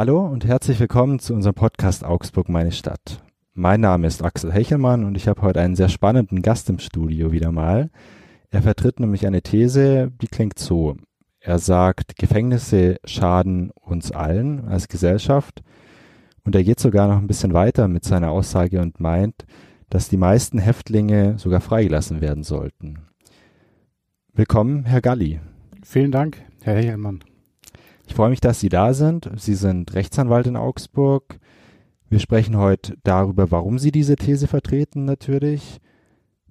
Hallo und herzlich willkommen zu unserem Podcast Augsburg meine Stadt. Mein Name ist Axel Hechelmann und ich habe heute einen sehr spannenden Gast im Studio wieder mal. Er vertritt nämlich eine These, die klingt so. Er sagt, Gefängnisse schaden uns allen als Gesellschaft und er geht sogar noch ein bisschen weiter mit seiner Aussage und meint, dass die meisten Häftlinge sogar freigelassen werden sollten. Willkommen, Herr Galli. Vielen Dank, Herr Hechelmann. Ich freue mich, dass Sie da sind. Sie sind Rechtsanwalt in Augsburg. Wir sprechen heute darüber, warum Sie diese These vertreten natürlich.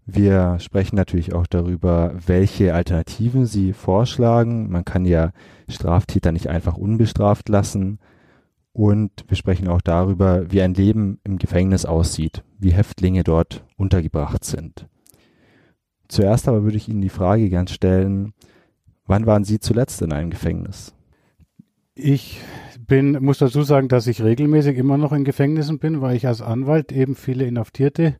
Wir sprechen natürlich auch darüber, welche Alternativen Sie vorschlagen. Man kann ja Straftäter nicht einfach unbestraft lassen. Und wir sprechen auch darüber, wie ein Leben im Gefängnis aussieht, wie Häftlinge dort untergebracht sind. Zuerst aber würde ich Ihnen die Frage gern stellen, wann waren Sie zuletzt in einem Gefängnis? Ich bin, muss dazu sagen, dass ich regelmäßig immer noch in Gefängnissen bin, weil ich als Anwalt eben viele Inhaftierte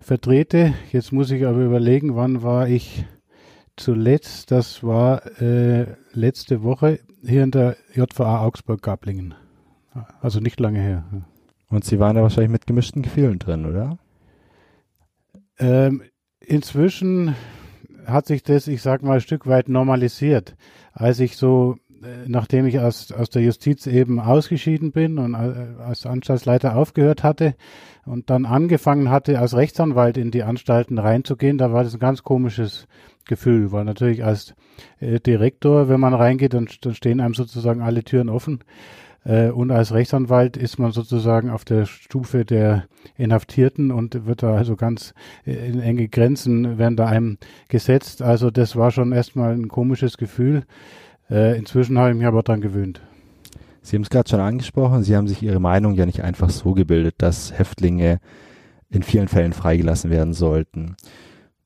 vertrete. Jetzt muss ich aber überlegen, wann war ich zuletzt? Das war äh, letzte Woche hier in der JVA Augsburg-Gablingen. Also nicht lange her. Und Sie waren da wahrscheinlich mit gemischten Gefühlen drin, oder? Ähm, inzwischen hat sich das, ich sag mal, ein Stück weit normalisiert. Als ich so nachdem ich aus, aus der Justiz eben ausgeschieden bin und äh, als Anstaltsleiter aufgehört hatte und dann angefangen hatte, als Rechtsanwalt in die Anstalten reinzugehen, da war das ein ganz komisches Gefühl, weil natürlich als äh, Direktor, wenn man reingeht, dann, dann stehen einem sozusagen alle Türen offen. Äh, und als Rechtsanwalt ist man sozusagen auf der Stufe der Inhaftierten und wird da also ganz in enge Grenzen werden da einem gesetzt. Also das war schon erstmal ein komisches Gefühl. Äh, inzwischen habe ich mich aber daran gewöhnt. Sie haben es gerade schon angesprochen, Sie haben sich Ihre Meinung ja nicht einfach so gebildet, dass Häftlinge in vielen Fällen freigelassen werden sollten.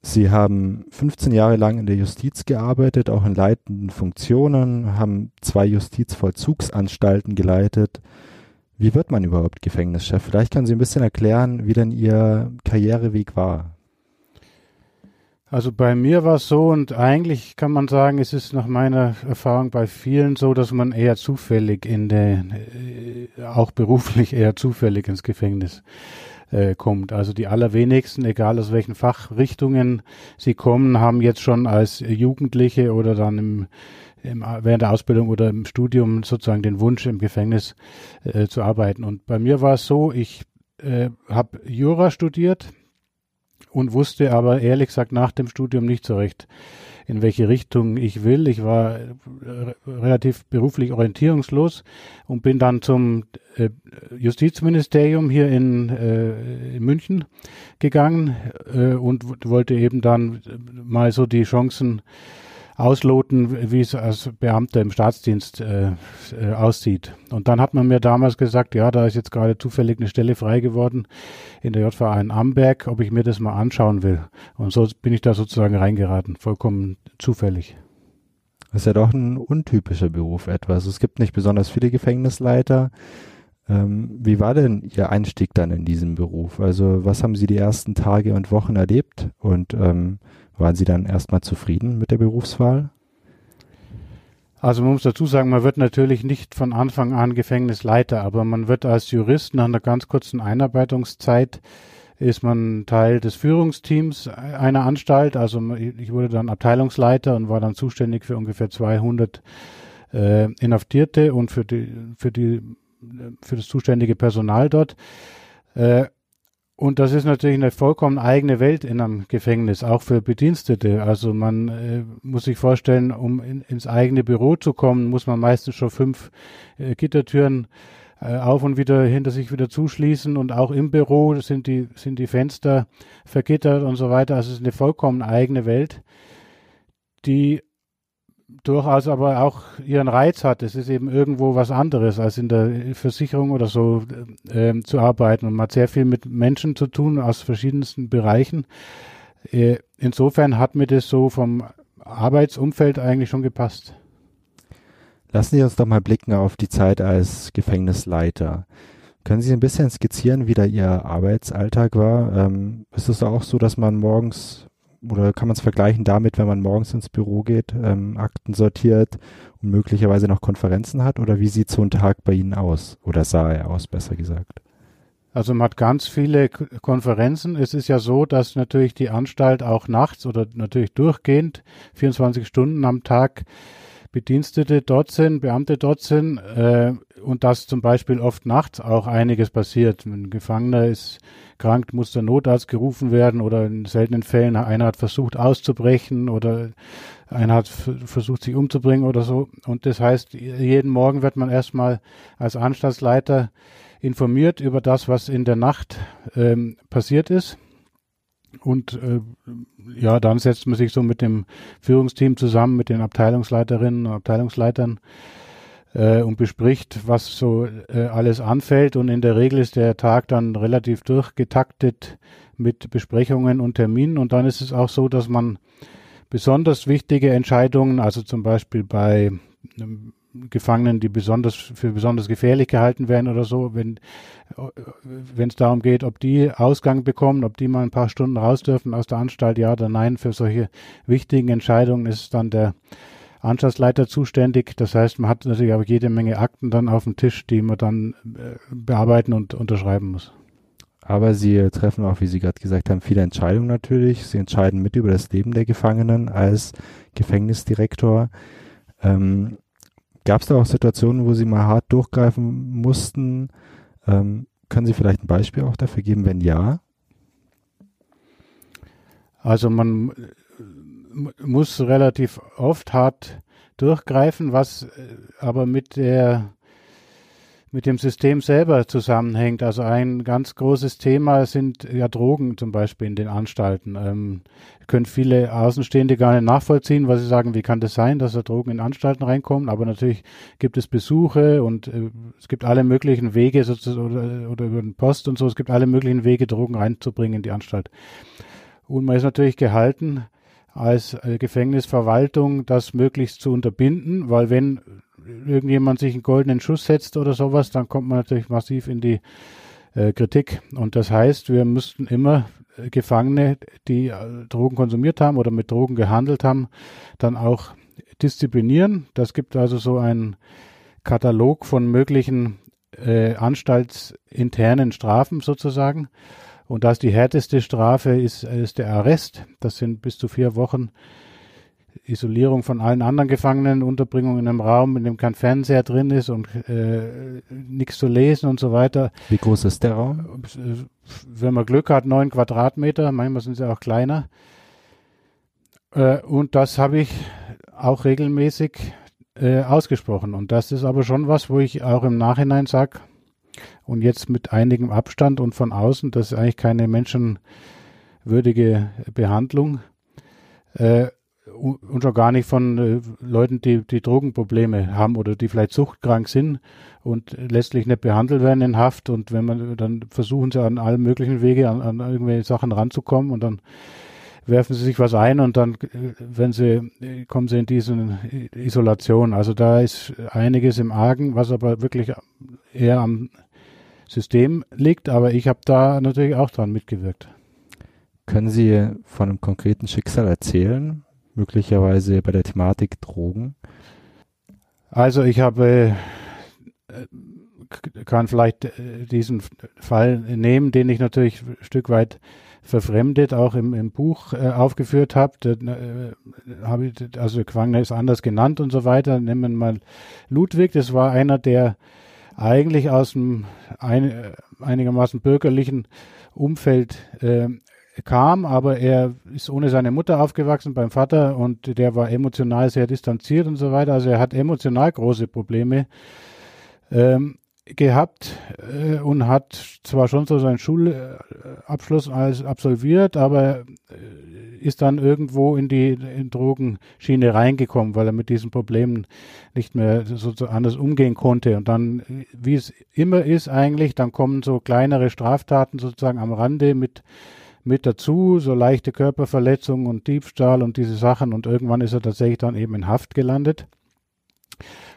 Sie haben 15 Jahre lang in der Justiz gearbeitet, auch in leitenden Funktionen, haben zwei Justizvollzugsanstalten geleitet. Wie wird man überhaupt Gefängnischef? Vielleicht können Sie ein bisschen erklären, wie denn Ihr Karriereweg war. Also bei mir war es so und eigentlich kann man sagen, es ist nach meiner Erfahrung bei vielen so, dass man eher zufällig in der, äh, auch beruflich eher zufällig ins Gefängnis äh, kommt. Also die allerwenigsten, egal aus welchen Fachrichtungen sie kommen, haben jetzt schon als Jugendliche oder dann im, im, während der Ausbildung oder im Studium sozusagen den Wunsch, im Gefängnis äh, zu arbeiten. Und bei mir war es so, ich äh, habe Jura studiert und wusste aber ehrlich gesagt nach dem Studium nicht so recht, in welche Richtung ich will. Ich war äh, relativ beruflich orientierungslos und bin dann zum äh, Justizministerium hier in, äh, in München gegangen und wollte eben dann mal so die Chancen ausloten, wie es als Beamter im Staatsdienst äh, äh, aussieht. Und dann hat man mir damals gesagt, ja, da ist jetzt gerade zufällig eine Stelle frei geworden in der JVA in Amberg, ob ich mir das mal anschauen will. Und so bin ich da sozusagen reingeraten, vollkommen zufällig. Das ist ja doch ein untypischer Beruf etwas. Es gibt nicht besonders viele Gefängnisleiter. Ähm, wie war denn Ihr Einstieg dann in diesem Beruf? Also was haben Sie die ersten Tage und Wochen erlebt? Und ähm, waren Sie dann erstmal zufrieden mit der Berufswahl? Also man muss dazu sagen, man wird natürlich nicht von Anfang an Gefängnisleiter, aber man wird als Jurist nach einer ganz kurzen Einarbeitungszeit ist man Teil des Führungsteams einer Anstalt. Also ich wurde dann Abteilungsleiter und war dann zuständig für ungefähr 200 äh, Inhaftierte und für die für die für das zuständige Personal dort. Äh, und das ist natürlich eine vollkommen eigene Welt in einem Gefängnis, auch für Bedienstete. Also man äh, muss sich vorstellen, um in, ins eigene Büro zu kommen, muss man meistens schon fünf äh, Gittertüren äh, auf und wieder hinter sich wieder zuschließen. Und auch im Büro sind die, sind die Fenster vergittert und so weiter. Also es ist eine vollkommen eigene Welt, die durchaus aber auch ihren Reiz hat. Es ist eben irgendwo was anderes, als in der Versicherung oder so äh, zu arbeiten. Und man hat sehr viel mit Menschen zu tun aus verschiedensten Bereichen. Äh, insofern hat mir das so vom Arbeitsumfeld eigentlich schon gepasst. Lassen Sie uns doch mal blicken auf die Zeit als Gefängnisleiter. Können Sie ein bisschen skizzieren, wie da Ihr Arbeitsalltag war? Ähm, ist es auch so, dass man morgens oder kann man es vergleichen damit, wenn man morgens ins Büro geht, ähm, Akten sortiert und möglicherweise noch Konferenzen hat? Oder wie sieht so ein Tag bei Ihnen aus? Oder sah er aus, besser gesagt? Also man hat ganz viele Konferenzen. Es ist ja so, dass natürlich die Anstalt auch nachts oder natürlich durchgehend 24 Stunden am Tag Bedienstete dort sind, Beamte dort sind äh, und dass zum Beispiel oft nachts auch einiges passiert. Ein Gefangener ist krank, muss der Notarzt gerufen werden oder in seltenen Fällen einer hat versucht auszubrechen oder einer hat versucht sich umzubringen oder so. Und das heißt, jeden Morgen wird man erstmal als Anstaltsleiter informiert über das, was in der Nacht ähm, passiert ist. Und äh, ja, dann setzt man sich so mit dem Führungsteam zusammen, mit den Abteilungsleiterinnen und Abteilungsleitern äh, und bespricht, was so äh, alles anfällt. Und in der Regel ist der Tag dann relativ durchgetaktet mit Besprechungen und Terminen. Und dann ist es auch so, dass man besonders wichtige Entscheidungen, also zum Beispiel bei einem Gefangenen, die besonders für besonders gefährlich gehalten werden oder so, wenn es darum geht, ob die Ausgang bekommen, ob die mal ein paar Stunden raus dürfen aus der Anstalt, ja oder nein, für solche wichtigen Entscheidungen ist dann der Anstaltsleiter zuständig. Das heißt, man hat natürlich auch jede Menge Akten dann auf dem Tisch, die man dann äh, bearbeiten und unterschreiben muss. Aber Sie treffen auch, wie Sie gerade gesagt haben, viele Entscheidungen natürlich. Sie entscheiden mit über das Leben der Gefangenen als Gefängnisdirektor. Ähm, Gab es da auch Situationen, wo Sie mal hart durchgreifen mussten? Ähm, können Sie vielleicht ein Beispiel auch dafür geben, wenn ja? Also man äh, muss relativ oft hart durchgreifen, was äh, aber mit der mit dem System selber zusammenhängt. Also ein ganz großes Thema sind ja Drogen zum Beispiel in den Anstalten. Ähm, können viele Außenstehende gar nicht nachvollziehen, weil sie sagen, wie kann das sein, dass da Drogen in Anstalten reinkommen? Aber natürlich gibt es Besuche und äh, es gibt alle möglichen Wege sozusagen oder, oder über den Post und so. Es gibt alle möglichen Wege, Drogen reinzubringen in die Anstalt. Und man ist natürlich gehalten, als äh, Gefängnisverwaltung das möglichst zu unterbinden, weil wenn irgendjemand sich einen goldenen Schuss setzt oder sowas, dann kommt man natürlich massiv in die äh, Kritik. Und das heißt, wir müssten immer äh, Gefangene, die äh, Drogen konsumiert haben oder mit Drogen gehandelt haben, dann auch disziplinieren. Das gibt also so einen Katalog von möglichen äh, anstaltsinternen Strafen sozusagen. Und das die härteste Strafe ist, ist der Arrest. Das sind bis zu vier Wochen Isolierung von allen anderen Gefangenen, Unterbringung in einem Raum, in dem kein Fernseher drin ist und äh, nichts zu lesen und so weiter. Wie groß ist der Raum? Wenn man Glück hat, neun Quadratmeter, manchmal sind sie auch kleiner. Äh, und das habe ich auch regelmäßig äh, ausgesprochen. Und das ist aber schon was, wo ich auch im Nachhinein sage, und jetzt mit einigem Abstand und von außen, das ist eigentlich keine menschenwürdige Behandlung. Äh, und schon gar nicht von äh, Leuten, die, die Drogenprobleme haben oder die vielleicht suchtkrank sind und letztlich nicht behandelt werden in Haft. Und wenn man, dann versuchen sie an allen möglichen Wege an, an irgendwelche Sachen ranzukommen und dann werfen sie sich was ein und dann, äh, wenn sie, äh, kommen sie in diese Isolation. Also da ist einiges im Argen, was aber wirklich eher am System liegt. Aber ich habe da natürlich auch dran mitgewirkt. Können Sie von einem konkreten Schicksal erzählen, möglicherweise bei der Thematik Drogen? Also ich habe, äh, kann vielleicht äh, diesen Fall nehmen, den ich natürlich ein Stück weit verfremdet auch im, im Buch äh, aufgeführt habe. Hab ich, also Quangner ist anders genannt und so weiter. Nehmen wir mal Ludwig, das war einer, der eigentlich aus dem ein, einigermaßen bürgerlichen Umfeld äh, kam, aber er ist ohne seine Mutter aufgewachsen beim Vater und der war emotional sehr distanziert und so weiter. Also er hat emotional große Probleme ähm, gehabt äh, und hat zwar schon so seinen Schulabschluss als absolviert, aber äh, ist dann irgendwo in die in Drogenschiene reingekommen, weil er mit diesen Problemen nicht mehr so, so anders umgehen konnte. Und dann, wie es immer ist eigentlich, dann kommen so kleinere Straftaten sozusagen am Rande mit mit dazu, so leichte Körperverletzungen und Diebstahl und diese Sachen. Und irgendwann ist er tatsächlich dann eben in Haft gelandet.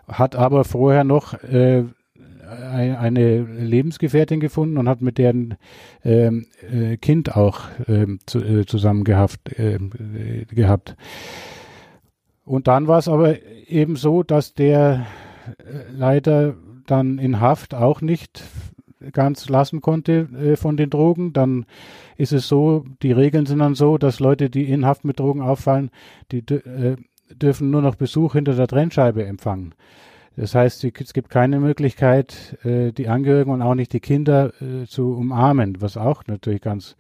Hat aber vorher noch äh, eine Lebensgefährtin gefunden und hat mit deren ähm, äh, Kind auch ähm, zu, äh, zusammen gehabt, äh, gehabt. Und dann war es aber eben so, dass der äh, leider dann in Haft auch nicht ganz lassen konnte äh, von den Drogen. Dann ist es so, die Regeln sind dann so, dass Leute, die in Haft mit Drogen auffallen, die äh, dürfen nur noch Besuch hinter der Trennscheibe empfangen. Das heißt, es gibt keine Möglichkeit, äh, die Angehörigen und auch nicht die Kinder äh, zu umarmen, was auch natürlich ganz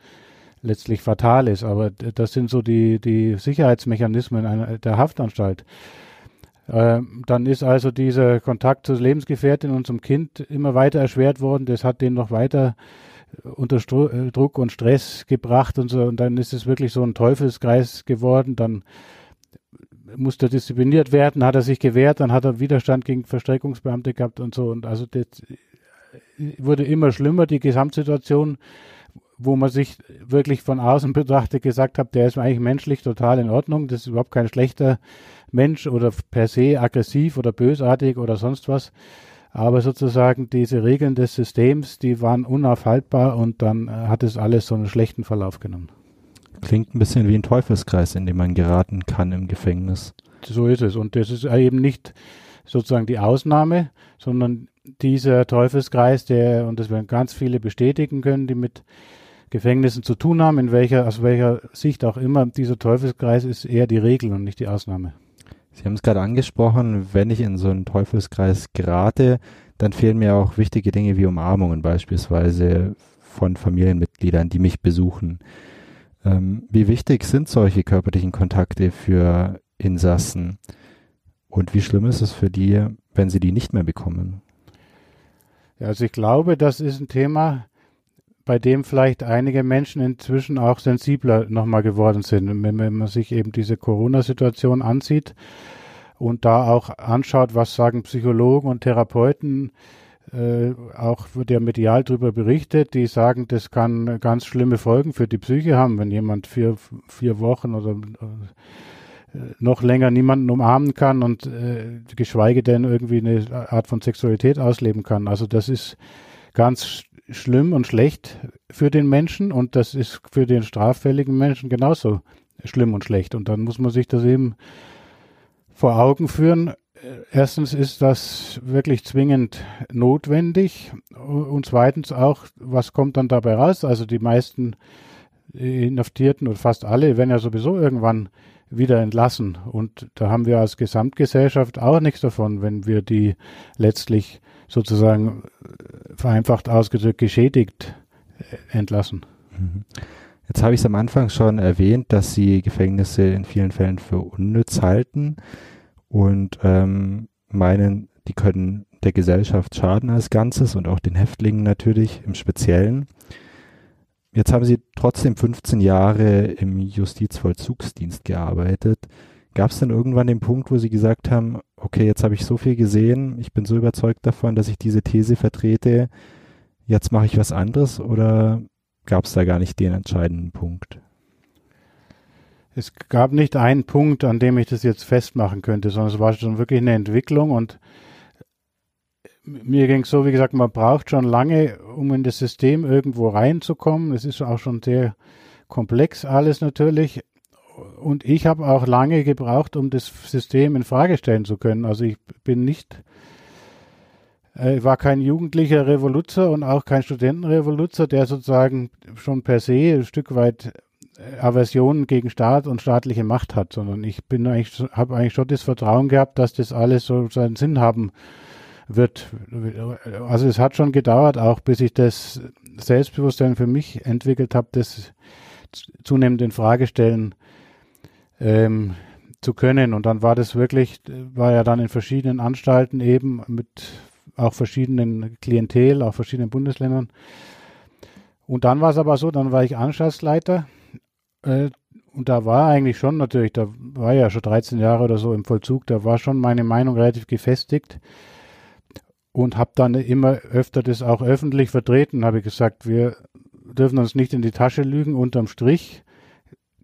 letztlich fatal ist. Aber das sind so die, die Sicherheitsmechanismen einer, der Haftanstalt. Ähm, dann ist also dieser Kontakt zur Lebensgefährtin und zum Kind immer weiter erschwert worden. Das hat den noch weiter unter Stru Druck und Stress gebracht und so. Und dann ist es wirklich so ein Teufelskreis geworden. Dann musste diszipliniert werden, hat er sich gewehrt, dann hat er Widerstand gegen Verstreckungsbeamte gehabt und so. Und also das wurde immer schlimmer, die Gesamtsituation, wo man sich wirklich von außen betrachtet gesagt hat, der ist eigentlich menschlich total in Ordnung, das ist überhaupt kein schlechter Mensch oder per se aggressiv oder bösartig oder sonst was. Aber sozusagen diese Regeln des Systems, die waren unaufhaltbar und dann hat es alles so einen schlechten Verlauf genommen. Klingt ein bisschen wie ein Teufelskreis, in dem man geraten kann im Gefängnis. So ist es. Und das ist eben nicht sozusagen die Ausnahme, sondern dieser Teufelskreis, der, und das werden ganz viele bestätigen können, die mit Gefängnissen zu tun haben, in welcher, aus welcher Sicht auch immer, dieser Teufelskreis ist eher die Regel und nicht die Ausnahme. Sie haben es gerade angesprochen, wenn ich in so einen Teufelskreis gerate, dann fehlen mir auch wichtige Dinge wie Umarmungen beispielsweise von Familienmitgliedern, die mich besuchen. Ähm, wie wichtig sind solche körperlichen Kontakte für Insassen? Und wie schlimm ist es für die, wenn sie die nicht mehr bekommen? Ja, also ich glaube, das ist ein Thema, bei dem vielleicht einige Menschen inzwischen auch sensibler nochmal geworden sind. Wenn, wenn man sich eben diese Corona-Situation ansieht und da auch anschaut, was sagen Psychologen und Therapeuten, äh, auch wird ja medial darüber berichtet, die sagen, das kann ganz schlimme Folgen für die Psyche haben, wenn jemand vier, vier Wochen oder äh, noch länger niemanden umarmen kann und äh, geschweige denn irgendwie eine Art von Sexualität ausleben kann. Also das ist ganz schlimm und schlecht für den Menschen und das ist für den straffälligen Menschen genauso schlimm und schlecht. Und dann muss man sich das eben vor Augen führen, erstens ist das wirklich zwingend notwendig und zweitens auch, was kommt dann dabei raus? Also die meisten Inhaftierten und fast alle werden ja sowieso irgendwann wieder entlassen und da haben wir als Gesamtgesellschaft auch nichts davon, wenn wir die letztlich sozusagen vereinfacht ausgedrückt geschädigt entlassen. Mhm. Jetzt habe ich es am Anfang schon erwähnt, dass Sie Gefängnisse in vielen Fällen für unnütz halten und ähm, meinen, die können der Gesellschaft schaden als Ganzes und auch den Häftlingen natürlich im Speziellen. Jetzt haben Sie trotzdem 15 Jahre im Justizvollzugsdienst gearbeitet. Gab es denn irgendwann den Punkt, wo Sie gesagt haben, okay, jetzt habe ich so viel gesehen, ich bin so überzeugt davon, dass ich diese These vertrete, jetzt mache ich was anderes oder gab es da gar nicht den entscheidenden Punkt? es gab nicht einen Punkt, an dem ich das jetzt festmachen könnte, sondern es war schon wirklich eine Entwicklung und mir ging es so, wie gesagt, man braucht schon lange, um in das System irgendwo reinzukommen. Es ist auch schon sehr komplex alles natürlich. Und ich habe auch lange gebraucht, um das System in Frage stellen zu können. Also ich bin nicht, äh, war kein jugendlicher Revoluzer und auch kein Studentenrevoluzer, der sozusagen schon per se ein Stück weit Aversion gegen Staat und staatliche Macht hat, sondern ich bin eigentlich, habe eigentlich schon das Vertrauen gehabt, dass das alles so seinen Sinn haben wird. Also es hat schon gedauert, auch bis ich das Selbstbewusstsein für mich entwickelt habe, das zunehmend in Frage stellen ähm, zu können. Und dann war das wirklich, war ja dann in verschiedenen Anstalten eben mit auch verschiedenen Klientel, auch verschiedenen Bundesländern. Und dann war es aber so, dann war ich Anstaltsleiter äh, und da war eigentlich schon natürlich, da war ja schon 13 Jahre oder so im Vollzug, da war schon meine Meinung relativ gefestigt und habe dann immer öfter das auch öffentlich vertreten, habe gesagt, wir dürfen uns nicht in die Tasche lügen, unterm Strich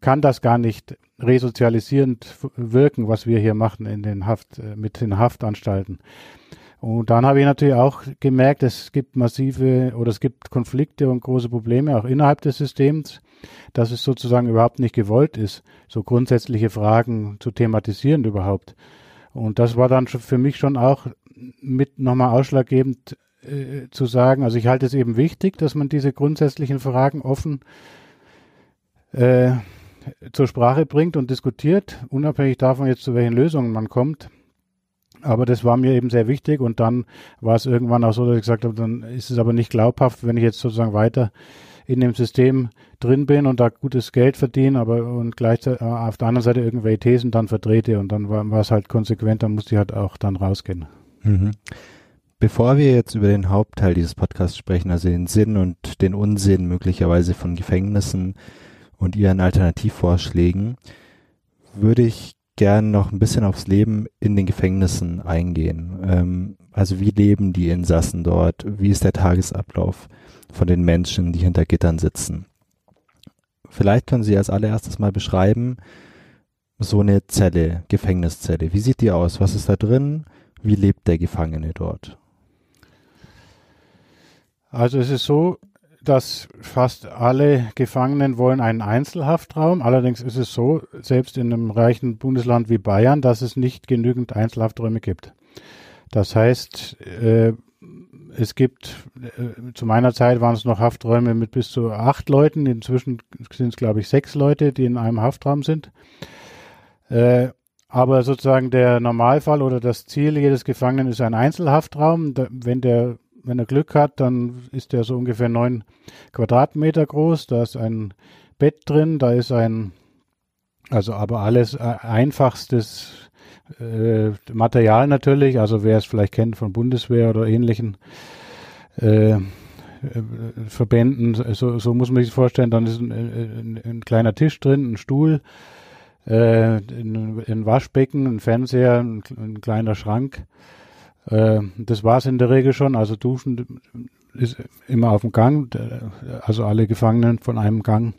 kann das gar nicht resozialisierend wirken, was wir hier machen in den Haft, äh, mit den Haftanstalten. Und dann habe ich natürlich auch gemerkt, es gibt massive oder es gibt Konflikte und große Probleme auch innerhalb des Systems, dass es sozusagen überhaupt nicht gewollt ist, so grundsätzliche Fragen zu thematisieren überhaupt. Und das war dann für mich schon auch mit nochmal ausschlaggebend äh, zu sagen, also ich halte es eben wichtig, dass man diese grundsätzlichen Fragen offen äh, zur Sprache bringt und diskutiert, unabhängig davon jetzt zu welchen Lösungen man kommt. Aber das war mir eben sehr wichtig und dann war es irgendwann auch so, dass ich gesagt habe, dann ist es aber nicht glaubhaft, wenn ich jetzt sozusagen weiter in dem System drin bin und da gutes Geld verdiene, aber und gleichzeitig äh, auf der anderen Seite irgendwelche Thesen dann vertrete und dann war, war es halt konsequent, dann musste ich halt auch dann rausgehen. Mhm. Bevor wir jetzt über den Hauptteil dieses Podcasts sprechen, also den Sinn und den Unsinn möglicherweise von Gefängnissen und ihren Alternativvorschlägen, würde ich gern noch ein bisschen aufs Leben in den Gefängnissen eingehen. Ähm, also wie leben die Insassen dort? Wie ist der Tagesablauf von den Menschen, die hinter Gittern sitzen? Vielleicht können Sie als allererstes mal beschreiben, so eine Zelle, Gefängniszelle. Wie sieht die aus? Was ist da drin? Wie lebt der Gefangene dort? Also es ist so, dass fast alle Gefangenen wollen einen Einzelhaftraum. Allerdings ist es so, selbst in einem reichen Bundesland wie Bayern, dass es nicht genügend Einzelhafträume gibt. Das heißt, äh, es gibt, äh, zu meiner Zeit waren es noch Hafträume mit bis zu acht Leuten. Inzwischen sind es, glaube ich, sechs Leute, die in einem Haftraum sind. Äh, aber sozusagen der Normalfall oder das Ziel jedes Gefangenen ist ein Einzelhaftraum. Da, wenn der wenn er Glück hat, dann ist der so ungefähr neun Quadratmeter groß. Da ist ein Bett drin, da ist ein, also aber alles äh, einfachstes äh, Material natürlich. Also wer es vielleicht kennt von Bundeswehr oder ähnlichen äh, Verbänden, so, so muss man sich vorstellen. Dann ist ein, ein, ein kleiner Tisch drin, ein Stuhl, äh, ein, ein Waschbecken, ein Fernseher, ein kleiner Schrank äh, das war es in der Regel schon. Also Duschen ist immer auf dem Gang, also alle Gefangenen von einem Gang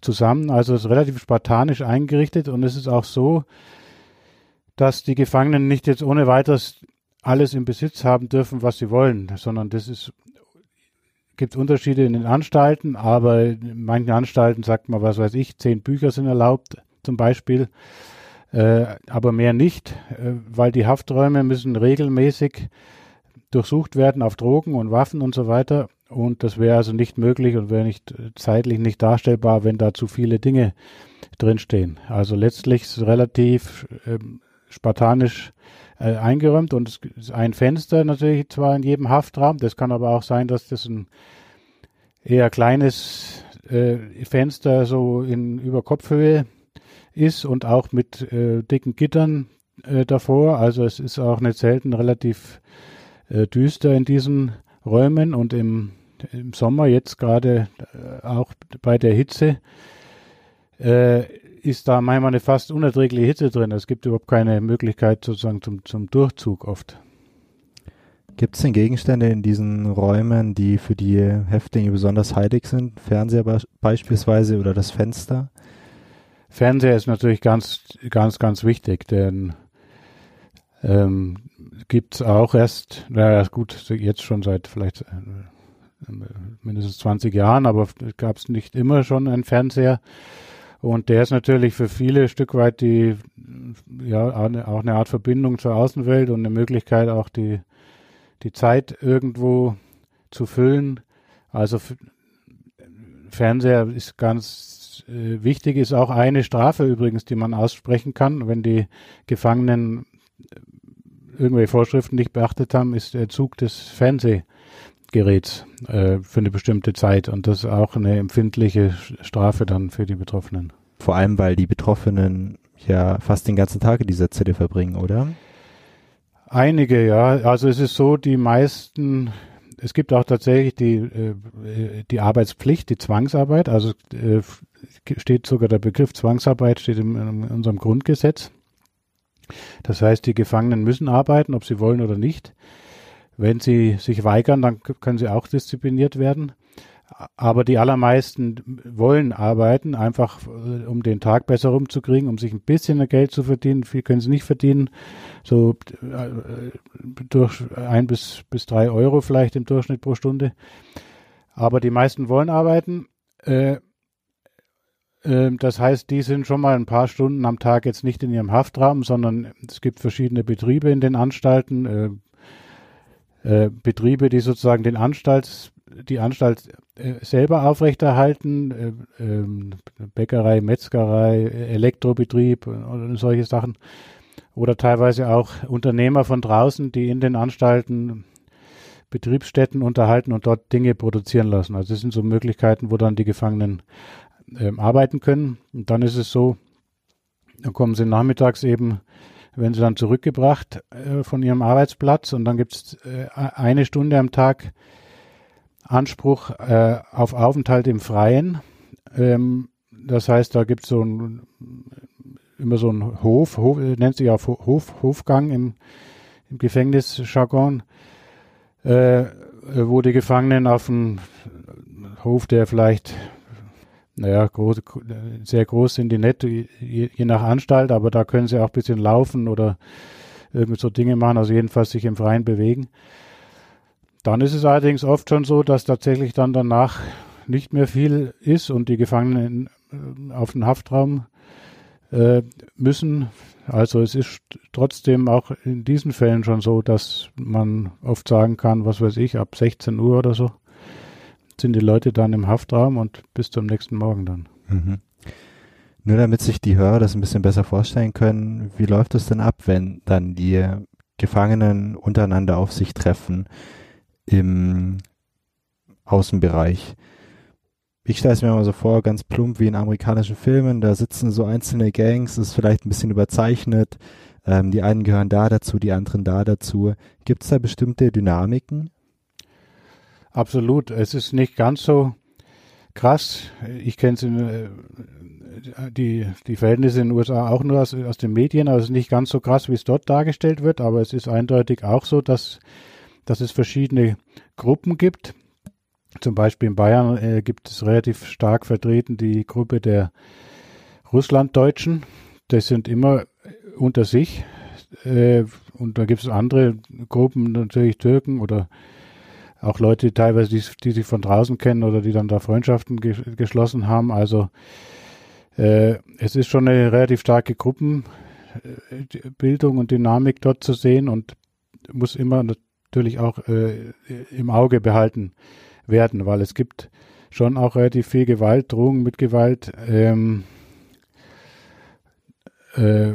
zusammen. Also es ist relativ spartanisch eingerichtet und es ist auch so, dass die Gefangenen nicht jetzt ohne weiteres alles im Besitz haben dürfen, was sie wollen, sondern das ist gibt Unterschiede in den Anstalten, aber in manchen Anstalten sagt man, was weiß ich, zehn Bücher sind erlaubt, zum Beispiel äh, aber mehr nicht, äh, weil die Hafträume müssen regelmäßig durchsucht werden auf Drogen und Waffen und so weiter. Und das wäre also nicht möglich und wäre nicht äh, zeitlich nicht darstellbar, wenn da zu viele Dinge drinstehen. Also letztlich relativ ähm, spartanisch äh, eingeräumt und es ist ein Fenster natürlich zwar in jedem Haftraum. Das kann aber auch sein, dass das ein eher kleines äh, Fenster so in über Kopfhöhe ist und auch mit äh, dicken Gittern äh, davor. Also es ist auch nicht selten relativ äh, düster in diesen Räumen und im, im Sommer jetzt gerade äh, auch bei der Hitze äh, ist da manchmal eine fast unerträgliche Hitze drin. Es gibt überhaupt keine Möglichkeit sozusagen zum, zum Durchzug oft. Gibt es denn Gegenstände in diesen Räumen, die für die Häftlinge besonders heilig sind? Fernseher beispielsweise oder das Fenster? Fernseher ist natürlich ganz, ganz, ganz wichtig, denn ähm, gibt es auch erst, naja gut, jetzt schon seit vielleicht äh, mindestens 20 Jahren, aber gab es nicht immer schon einen Fernseher. Und der ist natürlich für viele ein Stück weit die, ja, auch eine Art Verbindung zur Außenwelt und eine Möglichkeit auch die, die Zeit irgendwo zu füllen. Also Fernseher ist ganz äh, wichtig ist auch eine Strafe übrigens, die man aussprechen kann, wenn die Gefangenen äh, irgendwelche Vorschriften nicht beachtet haben, ist der Zug des Fernsehgeräts äh, für eine bestimmte Zeit und das ist auch eine empfindliche Strafe dann für die Betroffenen. Vor allem, weil die Betroffenen ja fast den ganzen Tag in dieser Zelle verbringen, oder? Einige, ja. Also es ist so, die meisten es gibt auch tatsächlich die, äh, die Arbeitspflicht, die Zwangsarbeit. Also äh, steht sogar der Begriff Zwangsarbeit steht in, in unserem Grundgesetz. Das heißt, die Gefangenen müssen arbeiten, ob sie wollen oder nicht. Wenn sie sich weigern, dann können sie auch diszipliniert werden. aber die allermeisten wollen arbeiten, einfach äh, um den Tag besser rumzukriegen, um sich ein bisschen Geld zu verdienen. Viel können sie nicht verdienen, so äh, durch ein bis, bis drei Euro vielleicht im Durchschnitt pro Stunde. Aber die meisten wollen arbeiten. Äh, das heißt, die sind schon mal ein paar Stunden am Tag jetzt nicht in ihrem Haftraum, sondern es gibt verschiedene Betriebe in den Anstalten. Äh, äh, Betriebe, die sozusagen den Anstalts, die Anstalt äh, selber aufrechterhalten, äh, ähm, Bäckerei, Metzgerei, Elektrobetrieb und solche Sachen. Oder teilweise auch Unternehmer von draußen, die in den Anstalten Betriebsstätten unterhalten und dort Dinge produzieren lassen. Also das sind so Möglichkeiten, wo dann die Gefangenen äh, arbeiten können. Und dann ist es so, dann kommen sie nachmittags eben werden sie dann zurückgebracht äh, von ihrem Arbeitsplatz und dann gibt es äh, eine Stunde am Tag Anspruch äh, auf Aufenthalt im Freien. Ähm, das heißt, da gibt es so ein, immer so einen Hof, Hof nennt sich auch Hof, Hofgang im, im Gefängnisjargon, äh, wo die Gefangenen auf dem Hof, der vielleicht naja, groß, sehr groß sind die nicht, je, je, nach Anstalt, aber da können sie auch ein bisschen laufen oder irgendwie so Dinge machen, also jedenfalls sich im Freien bewegen. Dann ist es allerdings oft schon so, dass tatsächlich dann danach nicht mehr viel ist und die Gefangenen äh, auf den Haftraum äh, müssen. Also es ist trotzdem auch in diesen Fällen schon so, dass man oft sagen kann, was weiß ich, ab 16 Uhr oder so sind die Leute dann im Haftraum und bis zum nächsten Morgen dann. Mhm. Nur damit sich die Hörer das ein bisschen besser vorstellen können, wie läuft es denn ab, wenn dann die Gefangenen untereinander auf sich treffen im Außenbereich? Ich stelle es mir mal so vor, ganz plump wie in amerikanischen Filmen, da sitzen so einzelne Gangs, ist vielleicht ein bisschen überzeichnet, ähm, die einen gehören da dazu, die anderen da dazu. Gibt es da bestimmte Dynamiken? Absolut. Es ist nicht ganz so krass. Ich kenne äh, die, die Verhältnisse in den USA auch nur aus, aus den Medien, aber es ist nicht ganz so krass, wie es dort dargestellt wird. Aber es ist eindeutig auch so, dass, dass es verschiedene Gruppen gibt. Zum Beispiel in Bayern äh, gibt es relativ stark vertreten die Gruppe der Russlanddeutschen. Das sind immer unter sich. Äh, und da gibt es andere Gruppen, natürlich Türken oder auch Leute teilweise, die, die sich von draußen kennen oder die dann da Freundschaften ge geschlossen haben. Also äh, es ist schon eine relativ starke Gruppenbildung und Dynamik dort zu sehen und muss immer natürlich auch äh, im Auge behalten werden, weil es gibt schon auch relativ viel Gewalt, Drohungen mit Gewalt. Ähm, äh,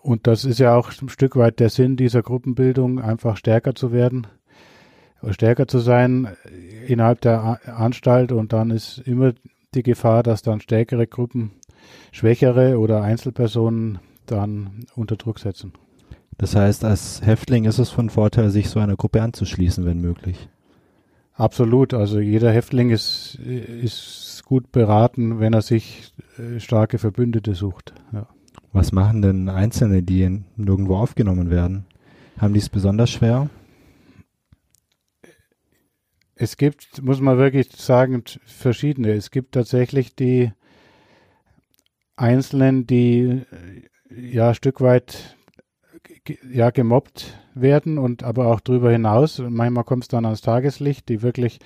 und das ist ja auch ein Stück weit der Sinn dieser Gruppenbildung, einfach stärker zu werden stärker zu sein innerhalb der Anstalt und dann ist immer die Gefahr, dass dann stärkere Gruppen schwächere oder Einzelpersonen dann unter Druck setzen. Das heißt, als Häftling ist es von Vorteil, sich so einer Gruppe anzuschließen, wenn möglich. Absolut. Also jeder Häftling ist, ist gut beraten, wenn er sich äh, starke Verbündete sucht. Ja. Was machen denn Einzelne, die nirgendwo aufgenommen werden? Haben die es besonders schwer? Es gibt, muss man wirklich sagen, verschiedene. Es gibt tatsächlich die Einzelnen, die ja ein Stück weit ja gemobbt werden und aber auch darüber hinaus. Manchmal kommt es dann ans Tageslicht, die wirklich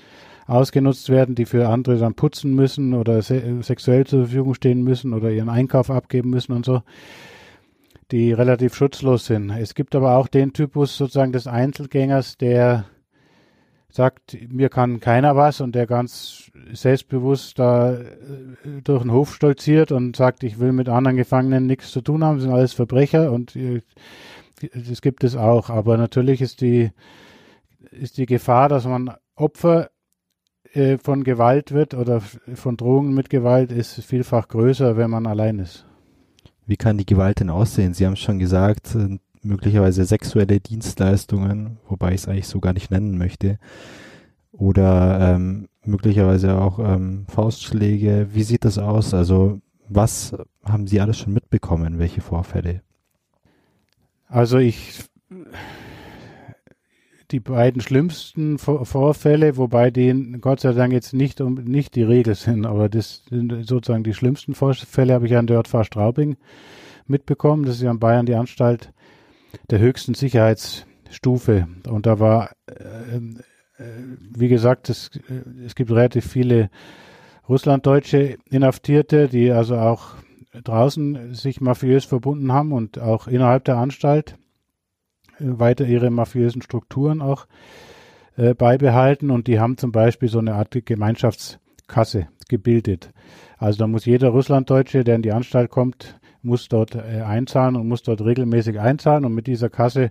ausgenutzt werden, die für andere dann putzen müssen oder se sexuell zur Verfügung stehen müssen oder ihren Einkauf abgeben müssen und so, die relativ schutzlos sind. Es gibt aber auch den Typus sozusagen des Einzelgängers, der sagt, mir kann keiner was und der ganz selbstbewusst da äh, durch den Hof stolziert und sagt, ich will mit anderen Gefangenen nichts zu tun haben, sind alles Verbrecher und äh, das gibt es auch. Aber natürlich ist die, ist die Gefahr, dass man Opfer äh, von Gewalt wird oder von Drohungen mit Gewalt, ist vielfach größer, wenn man allein ist. Wie kann die Gewalt denn aussehen? Sie haben schon gesagt, möglicherweise sexuelle Dienstleistungen, wobei ich es eigentlich so gar nicht nennen möchte, oder ähm, möglicherweise auch ähm, Faustschläge. Wie sieht das aus? Also was haben Sie alles schon mitbekommen? Welche Vorfälle? Also ich die beiden schlimmsten Vorfälle, wobei die Gott sei Dank jetzt nicht um nicht die Regel sind, aber das sind sozusagen die schlimmsten Vorfälle habe ich an der JV Straubing mitbekommen. Das ist ja in Bayern die Anstalt der höchsten Sicherheitsstufe. Und da war, äh, äh, wie gesagt, es, äh, es gibt relativ viele Russlanddeutsche Inhaftierte, die also auch draußen sich mafiös verbunden haben und auch innerhalb der Anstalt äh, weiter ihre mafiösen Strukturen auch äh, beibehalten und die haben zum Beispiel so eine Art Gemeinschaftskasse gebildet. Also da muss jeder Russlanddeutsche, der in die Anstalt kommt, muss dort äh, einzahlen und muss dort regelmäßig einzahlen und mit dieser Kasse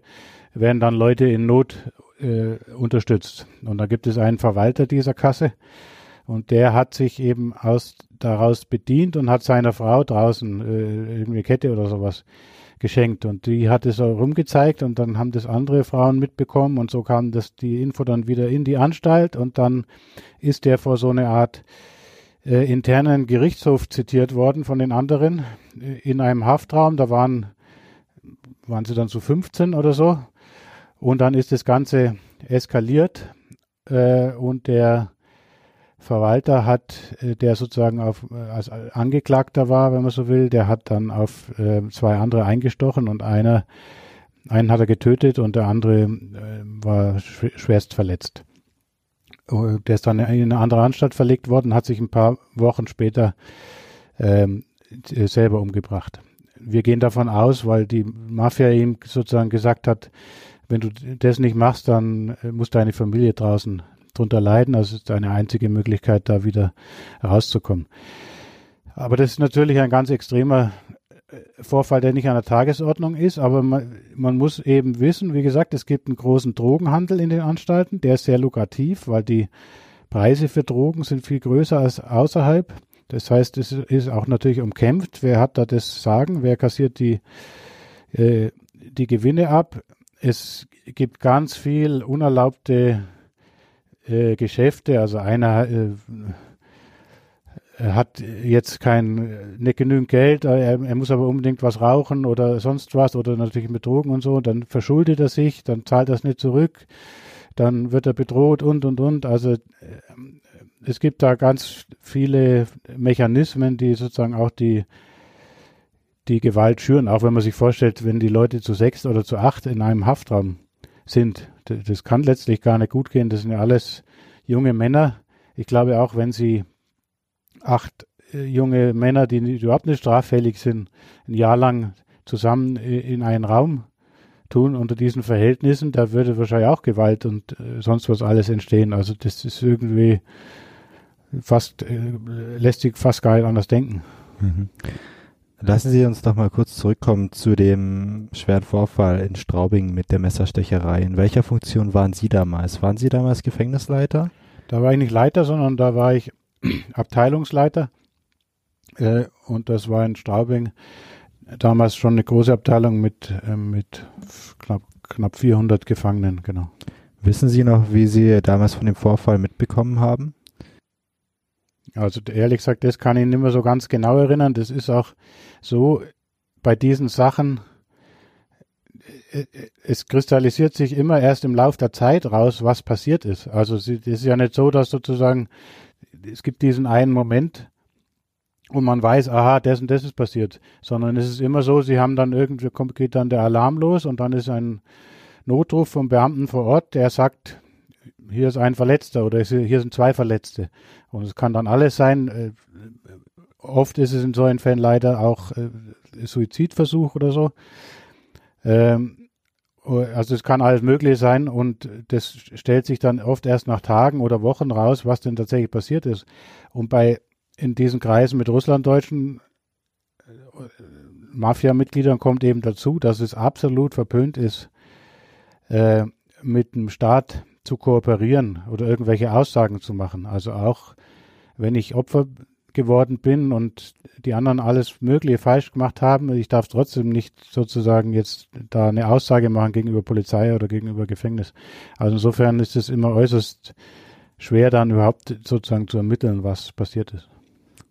werden dann Leute in Not äh, unterstützt. Und da gibt es einen Verwalter dieser Kasse und der hat sich eben aus, daraus bedient und hat seiner Frau draußen äh, irgendwie Kette oder sowas geschenkt. Und die hat es rumgezeigt und dann haben das andere Frauen mitbekommen und so kam das die Info dann wieder in die Anstalt und dann ist der vor so eine Art äh, internen Gerichtshof zitiert worden von den anderen äh, in einem Haftraum. Da waren, waren sie dann so 15 oder so. Und dann ist das Ganze eskaliert äh, und der Verwalter hat, äh, der sozusagen auf, äh, als Angeklagter war, wenn man so will, der hat dann auf äh, zwei andere eingestochen und einer, einen hat er getötet und der andere äh, war schwerst verletzt. Der ist dann in eine andere Anstalt verlegt worden, hat sich ein paar Wochen später ähm, selber umgebracht. Wir gehen davon aus, weil die Mafia ihm sozusagen gesagt hat, wenn du das nicht machst, dann muss deine Familie draußen drunter leiden. Also ist eine einzige Möglichkeit, da wieder rauszukommen. Aber das ist natürlich ein ganz extremer äh, Vorfall, der nicht an der Tagesordnung ist, aber man, man, muss eben wissen, wie gesagt, es gibt einen großen Drogenhandel in den Anstalten, der ist sehr lukrativ, weil die Preise für Drogen sind viel größer als außerhalb. Das heißt, es ist auch natürlich umkämpft. Wer hat da das Sagen? Wer kassiert die, äh, die Gewinne ab? Es gibt ganz viel unerlaubte äh, Geschäfte. Also einer äh, hat jetzt kein nicht genügend Geld, er, er, muss aber unbedingt was rauchen oder sonst was oder natürlich mit Drogen und so. Dann verschuldet er sich, dann zahlt er es nicht zurück, dann wird er bedroht und und und. Also äh, es gibt da ganz viele Mechanismen, die sozusagen auch die die Gewalt schüren, auch wenn man sich vorstellt, wenn die Leute zu sechs oder zu acht in einem Haftraum sind. Das kann letztlich gar nicht gut gehen. Das sind ja alles junge Männer. Ich glaube auch, wenn sie acht äh, junge Männer, die überhaupt nicht straffällig sind, ein Jahr lang zusammen in einen Raum tun unter diesen Verhältnissen, da würde wahrscheinlich auch Gewalt und äh, sonst was alles entstehen. Also das ist irgendwie fast, äh, lässt sich fast gar nicht anders denken. Mhm. Lassen Sie uns doch mal kurz zurückkommen zu dem schweren Vorfall in Straubing mit der Messerstecherei. In welcher Funktion waren Sie damals? Waren Sie damals Gefängnisleiter? Da war ich nicht Leiter, sondern da war ich Abteilungsleiter. Äh, und das war in Straubing damals schon eine große Abteilung mit, äh, mit knapp, knapp 400 Gefangenen, genau. Wissen Sie noch, wie Sie damals von dem Vorfall mitbekommen haben? Also ehrlich gesagt, das kann ich nicht mehr so ganz genau erinnern. Das ist auch so bei diesen Sachen, äh, äh, es kristallisiert sich immer erst im Lauf der Zeit raus, was passiert ist. Also es ist ja nicht so, dass sozusagen es gibt diesen einen Moment, wo man weiß, aha, das und das ist passiert, sondern es ist immer so, sie haben dann irgendwie, kommt, geht dann der Alarm los und dann ist ein Notruf vom Beamten vor Ort, der sagt, hier ist ein Verletzter oder hier sind zwei Verletzte. Und es kann dann alles sein. Äh, oft ist es in solchen Fällen leider auch äh, Suizidversuch oder so. Ähm, also es kann alles möglich sein und das stellt sich dann oft erst nach Tagen oder Wochen raus, was denn tatsächlich passiert ist. Und bei in diesen Kreisen mit Russlanddeutschen äh, Mafia-Mitgliedern kommt eben dazu, dass es absolut verpönt ist, äh, mit dem Staat zu kooperieren oder irgendwelche Aussagen zu machen. Also auch wenn ich Opfer geworden bin und die anderen alles Mögliche falsch gemacht haben, ich darf trotzdem nicht sozusagen jetzt da eine Aussage machen gegenüber Polizei oder gegenüber Gefängnis. Also insofern ist es immer äußerst schwer dann überhaupt sozusagen zu ermitteln, was passiert ist.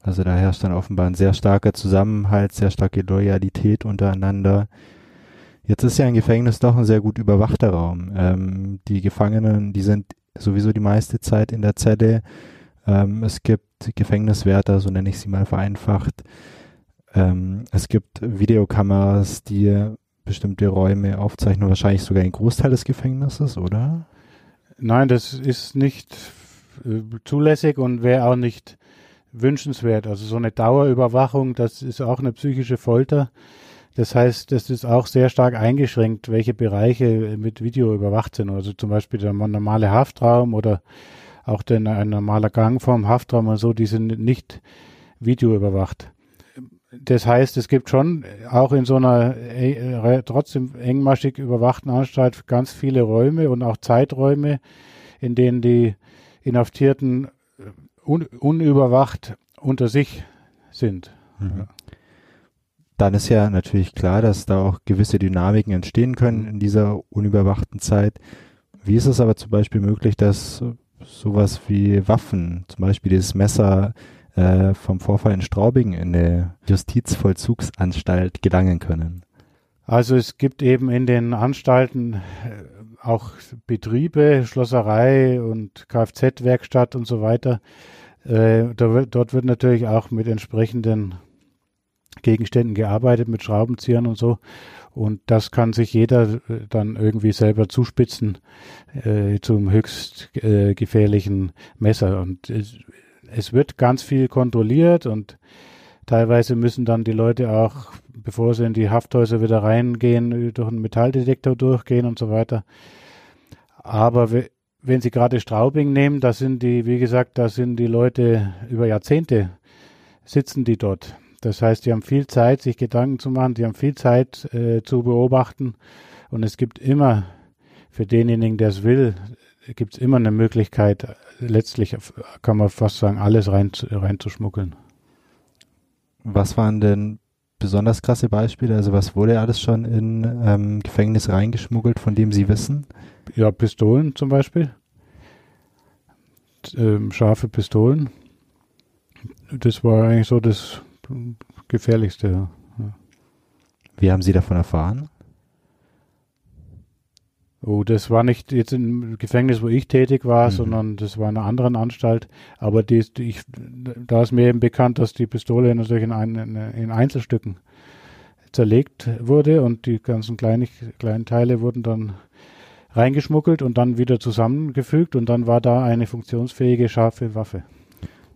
Also da herrscht dann offenbar ein sehr starker Zusammenhalt, sehr starke Loyalität untereinander. Jetzt ist ja ein Gefängnis doch ein sehr gut überwachter Raum. Ähm, die Gefangenen, die sind sowieso die meiste Zeit in der Zelle. Ähm, es gibt Gefängniswärter, so nenne ich sie mal vereinfacht. Ähm, es gibt Videokameras, die bestimmte Räume aufzeichnen, wahrscheinlich sogar ein Großteil des Gefängnisses, oder? Nein, das ist nicht äh, zulässig und wäre auch nicht wünschenswert. Also so eine Dauerüberwachung, das ist auch eine psychische Folter. Das heißt, es ist auch sehr stark eingeschränkt, welche Bereiche mit Video überwacht sind. Also zum Beispiel der normale Haftraum oder auch den, ein normaler Gang vom Haftraum und so, die sind nicht videoüberwacht. Das heißt, es gibt schon auch in so einer äh, trotzdem engmaschig überwachten Anstalt ganz viele Räume und auch Zeiträume, in denen die Inhaftierten un unüberwacht unter sich sind. Mhm. Dann ist ja natürlich klar, dass da auch gewisse Dynamiken entstehen können in dieser unüberwachten Zeit. Wie ist es aber zum Beispiel möglich, dass sowas wie Waffen, zum Beispiel dieses Messer äh, vom Vorfall in Straubing in eine Justizvollzugsanstalt gelangen können? Also es gibt eben in den Anstalten äh, auch Betriebe, Schlosserei und Kfz-Werkstatt und so weiter. Äh, dort wird natürlich auch mit entsprechenden Gegenständen gearbeitet, mit Schraubenziehern und so. Und das kann sich jeder äh, dann irgendwie selber zuspitzen äh, zum höchst äh, gefährlichen Messer. Und es, es wird ganz viel kontrolliert und teilweise müssen dann die Leute auch, bevor sie in die Hafthäuser wieder reingehen, durch einen Metalldetektor durchgehen und so weiter. Aber wenn Sie gerade Straubing nehmen, da sind die, wie gesagt, da sind die Leute über Jahrzehnte sitzen die dort. Das heißt, die haben viel Zeit, sich Gedanken zu machen, die haben viel Zeit äh, zu beobachten und es gibt immer für denjenigen, der es will, gibt es immer eine Möglichkeit, letztlich kann man fast sagen, alles rein, reinzuschmuggeln. Was waren denn besonders krasse Beispiele? Also was wurde alles schon in ähm, Gefängnis reingeschmuggelt, von dem Sie wissen? Ja, Pistolen zum Beispiel. Ähm, scharfe Pistolen. Das war eigentlich so das gefährlichste. Ja. Wie haben Sie davon erfahren? Oh, das war nicht jetzt im Gefängnis, wo ich tätig war, mhm. sondern das war in einer anderen Anstalt. Aber die, die ich, da ist mir eben bekannt, dass die Pistole natürlich in, ein, in Einzelstücken zerlegt wurde und die ganzen kleinen, kleinen Teile wurden dann reingeschmuggelt und dann wieder zusammengefügt und dann war da eine funktionsfähige, scharfe Waffe.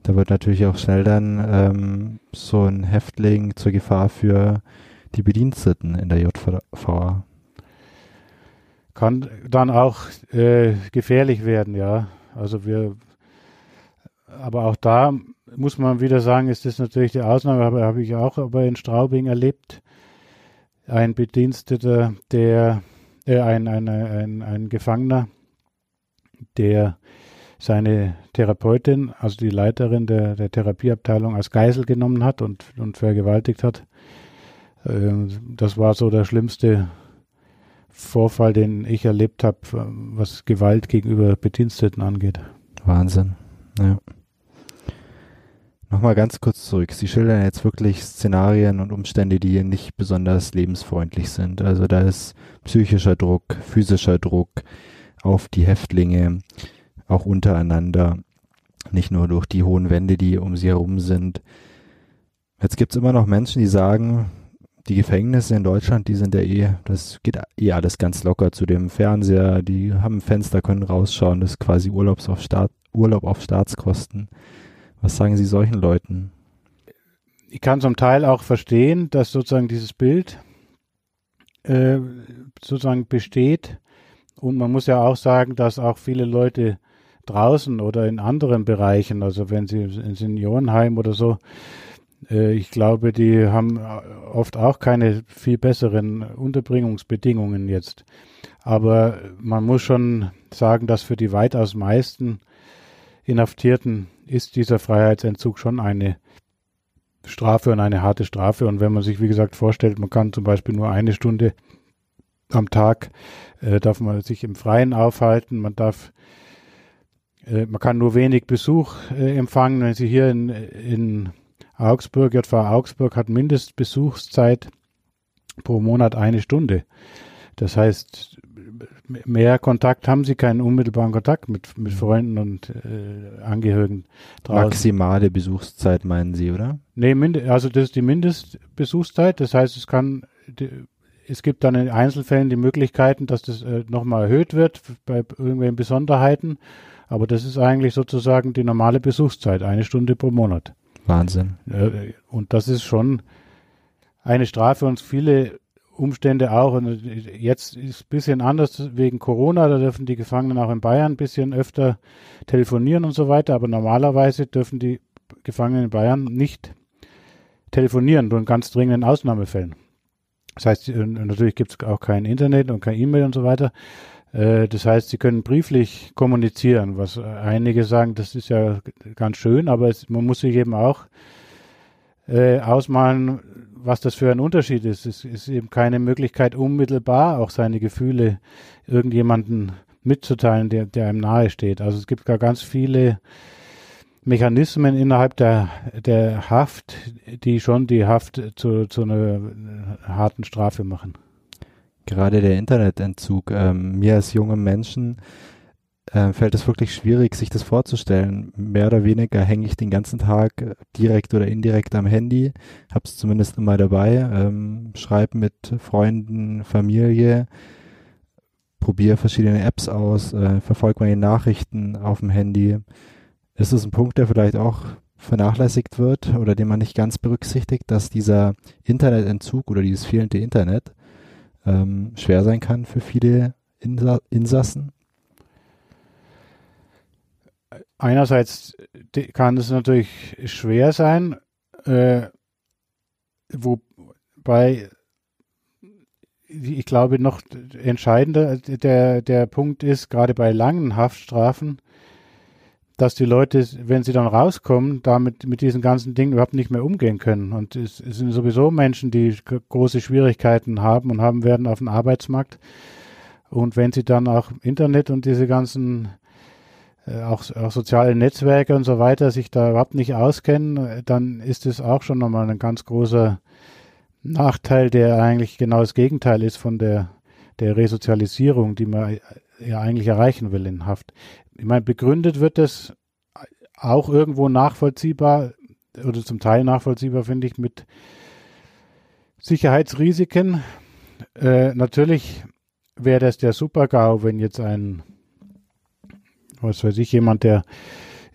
Da wird natürlich auch schnell dann ähm, so ein Häftling zur Gefahr für die Bediensteten in der JVA. Kann dann auch äh, gefährlich werden, ja. Also wir, aber auch da muss man wieder sagen, ist das natürlich die Ausnahme, habe hab ich auch aber in Straubing erlebt. Ein Bediensteter, der, äh, ein, ein, ein, ein Gefangener, der seine Therapeutin, also die Leiterin der, der Therapieabteilung, als Geisel genommen hat und, und vergewaltigt hat. Ähm, das war so der schlimmste Vorfall, den ich erlebt habe, was Gewalt gegenüber Bediensteten angeht. Wahnsinn. Ja. Nochmal ganz kurz zurück. Sie schildern jetzt wirklich Szenarien und Umstände, die nicht besonders lebensfreundlich sind. Also da ist psychischer Druck, physischer Druck auf die Häftlinge auch untereinander, nicht nur durch die hohen Wände, die um sie herum sind. Jetzt gibt's immer noch Menschen, die sagen, die Gefängnisse in Deutschland, die sind ja eh, das geht eh alles ganz locker zu dem Fernseher, die haben Fenster, können rausschauen, das ist quasi Urlaubs auf Staat, Urlaub auf Staatskosten. Was sagen Sie solchen Leuten? Ich kann zum Teil auch verstehen, dass sozusagen dieses Bild äh, sozusagen besteht. Und man muss ja auch sagen, dass auch viele Leute draußen oder in anderen Bereichen, also wenn sie in Seniorenheim oder so, äh, ich glaube, die haben oft auch keine viel besseren Unterbringungsbedingungen jetzt. Aber man muss schon sagen, dass für die weitaus meisten Inhaftierten ist dieser Freiheitsentzug schon eine Strafe und eine harte Strafe. Und wenn man sich, wie gesagt, vorstellt, man kann zum Beispiel nur eine Stunde am Tag, äh, darf man sich im Freien aufhalten, man darf äh, man kann nur wenig Besuch äh, empfangen. Wenn Sie hier in, in Augsburg, JV Augsburg hat Mindestbesuchszeit pro Monat eine Stunde. Das heißt, mehr Kontakt haben sie keinen unmittelbaren Kontakt mit, mit. Freunden und äh, Angehörigen draußen. Maximale Besuchszeit meinen Sie, oder? Nee, also das ist die Mindestbesuchszeit. Das heißt, es kann, es gibt dann in Einzelfällen die Möglichkeiten, dass das äh, nochmal erhöht wird bei irgendwelchen Besonderheiten. Aber das ist eigentlich sozusagen die normale Besuchszeit, eine Stunde pro Monat. Wahnsinn. Äh, und das ist schon eine Strafe und viele Umstände auch. Und jetzt ist es ein bisschen anders wegen Corona. Da dürfen die Gefangenen auch in Bayern ein bisschen öfter telefonieren und so weiter. Aber normalerweise dürfen die Gefangenen in Bayern nicht telefonieren, nur in ganz dringenden Ausnahmefällen. Das heißt, natürlich gibt es auch kein Internet und kein E-Mail und so weiter. Äh, das heißt, sie können brieflich kommunizieren, was einige sagen, das ist ja ganz schön, aber es, man muss sich eben auch äh, ausmalen, was das für ein Unterschied ist. Es ist eben keine Möglichkeit, unmittelbar auch seine Gefühle irgendjemanden mitzuteilen, der, der einem nahe steht. Also es gibt gar ganz viele Mechanismen innerhalb der, der Haft, die schon die Haft zu, zu einer harten Strafe machen. Gerade der Internetentzug. Ähm, mir als jungem Menschen äh, fällt es wirklich schwierig, sich das vorzustellen. Mehr oder weniger hänge ich den ganzen Tag direkt oder indirekt am Handy, habe es zumindest immer dabei, ähm, schreibe mit Freunden, Familie, probiere verschiedene Apps aus, äh, verfolge meine Nachrichten auf dem Handy. Ist es ein Punkt, der vielleicht auch vernachlässigt wird oder den man nicht ganz berücksichtigt, dass dieser Internetentzug oder dieses fehlende Internet ähm, schwer sein kann für viele Insa Insassen? einerseits kann es natürlich schwer sein, äh, wobei ich glaube noch entscheidender der, der Punkt ist, gerade bei langen Haftstrafen, dass die Leute, wenn sie dann rauskommen, damit mit diesen ganzen Dingen überhaupt nicht mehr umgehen können. Und es, es sind sowieso Menschen, die große Schwierigkeiten haben und haben werden auf dem Arbeitsmarkt. Und wenn sie dann auch Internet und diese ganzen äh, auch, auch soziale Netzwerke und so weiter sich da überhaupt nicht auskennen, äh, dann ist es auch schon nochmal ein ganz großer Nachteil, der eigentlich genau das Gegenteil ist von der, der Resozialisierung, die man ja eigentlich erreichen will in Haft. Ich meine, begründet wird es auch irgendwo nachvollziehbar oder zum Teil nachvollziehbar, finde ich, mit Sicherheitsrisiken. Äh, natürlich wäre das der Super-GAU, wenn jetzt ein was weiß ich, jemand, der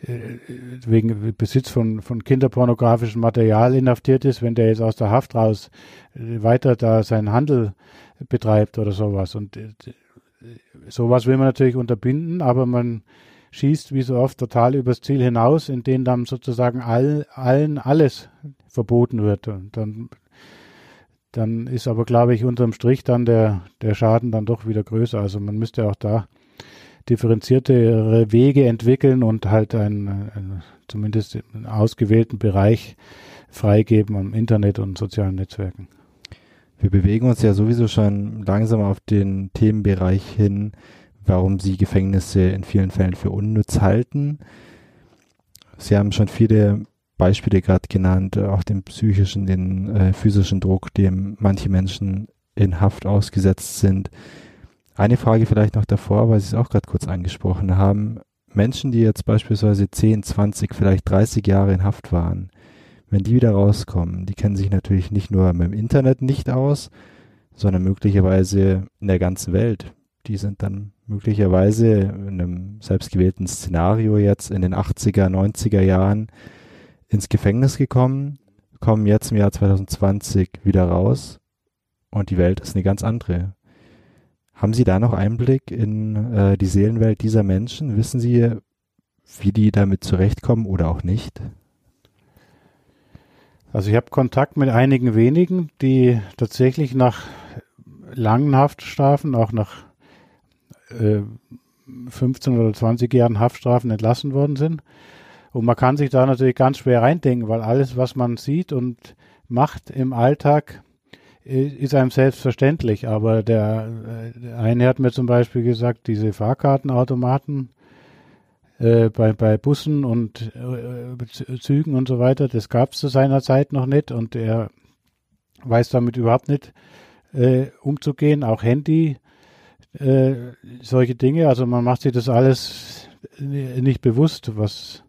äh, wegen Besitz von, von kinderpornografischem Material inhaftiert ist, wenn der jetzt aus der Haft raus äh, weiter da seinen Handel betreibt oder sowas. Und äh, sowas will man natürlich unterbinden, aber man schießt wie so oft total übers Ziel hinaus, in dem dann sozusagen all, allen alles verboten wird. Und dann, dann ist aber, glaube ich, unterm Strich dann der, der Schaden dann doch wieder größer. Also man müsste auch da differenziertere Wege entwickeln und halt einen, einen zumindest einen ausgewählten Bereich freigeben am Internet und sozialen Netzwerken. Wir bewegen uns ja sowieso schon langsam auf den Themenbereich hin, warum Sie Gefängnisse in vielen Fällen für unnütz halten. Sie haben schon viele Beispiele gerade genannt, auch den psychischen, den äh, physischen Druck, dem manche Menschen in Haft ausgesetzt sind. Eine Frage vielleicht noch davor, weil Sie es auch gerade kurz angesprochen haben. Menschen, die jetzt beispielsweise 10, 20, vielleicht 30 Jahre in Haft waren, wenn die wieder rauskommen, die kennen sich natürlich nicht nur mit dem Internet nicht aus, sondern möglicherweise in der ganzen Welt. Die sind dann möglicherweise in einem selbstgewählten Szenario jetzt in den 80er, 90er Jahren ins Gefängnis gekommen, kommen jetzt im Jahr 2020 wieder raus und die Welt ist eine ganz andere. Haben Sie da noch Einblick in äh, die Seelenwelt dieser Menschen? Wissen Sie, wie die damit zurechtkommen oder auch nicht? Also ich habe Kontakt mit einigen wenigen, die tatsächlich nach langen Haftstrafen, auch nach äh, 15 oder 20 Jahren Haftstrafen entlassen worden sind. Und man kann sich da natürlich ganz schwer reindenken, weil alles, was man sieht und macht im Alltag, ist einem selbstverständlich, aber der, der, eine hat mir zum Beispiel gesagt, diese Fahrkartenautomaten äh, bei, bei Bussen und äh, Zügen und so weiter, das gab es zu seiner Zeit noch nicht und er weiß damit überhaupt nicht, äh, umzugehen, auch Handy, äh, solche Dinge. Also man macht sich das alles nicht bewusst, was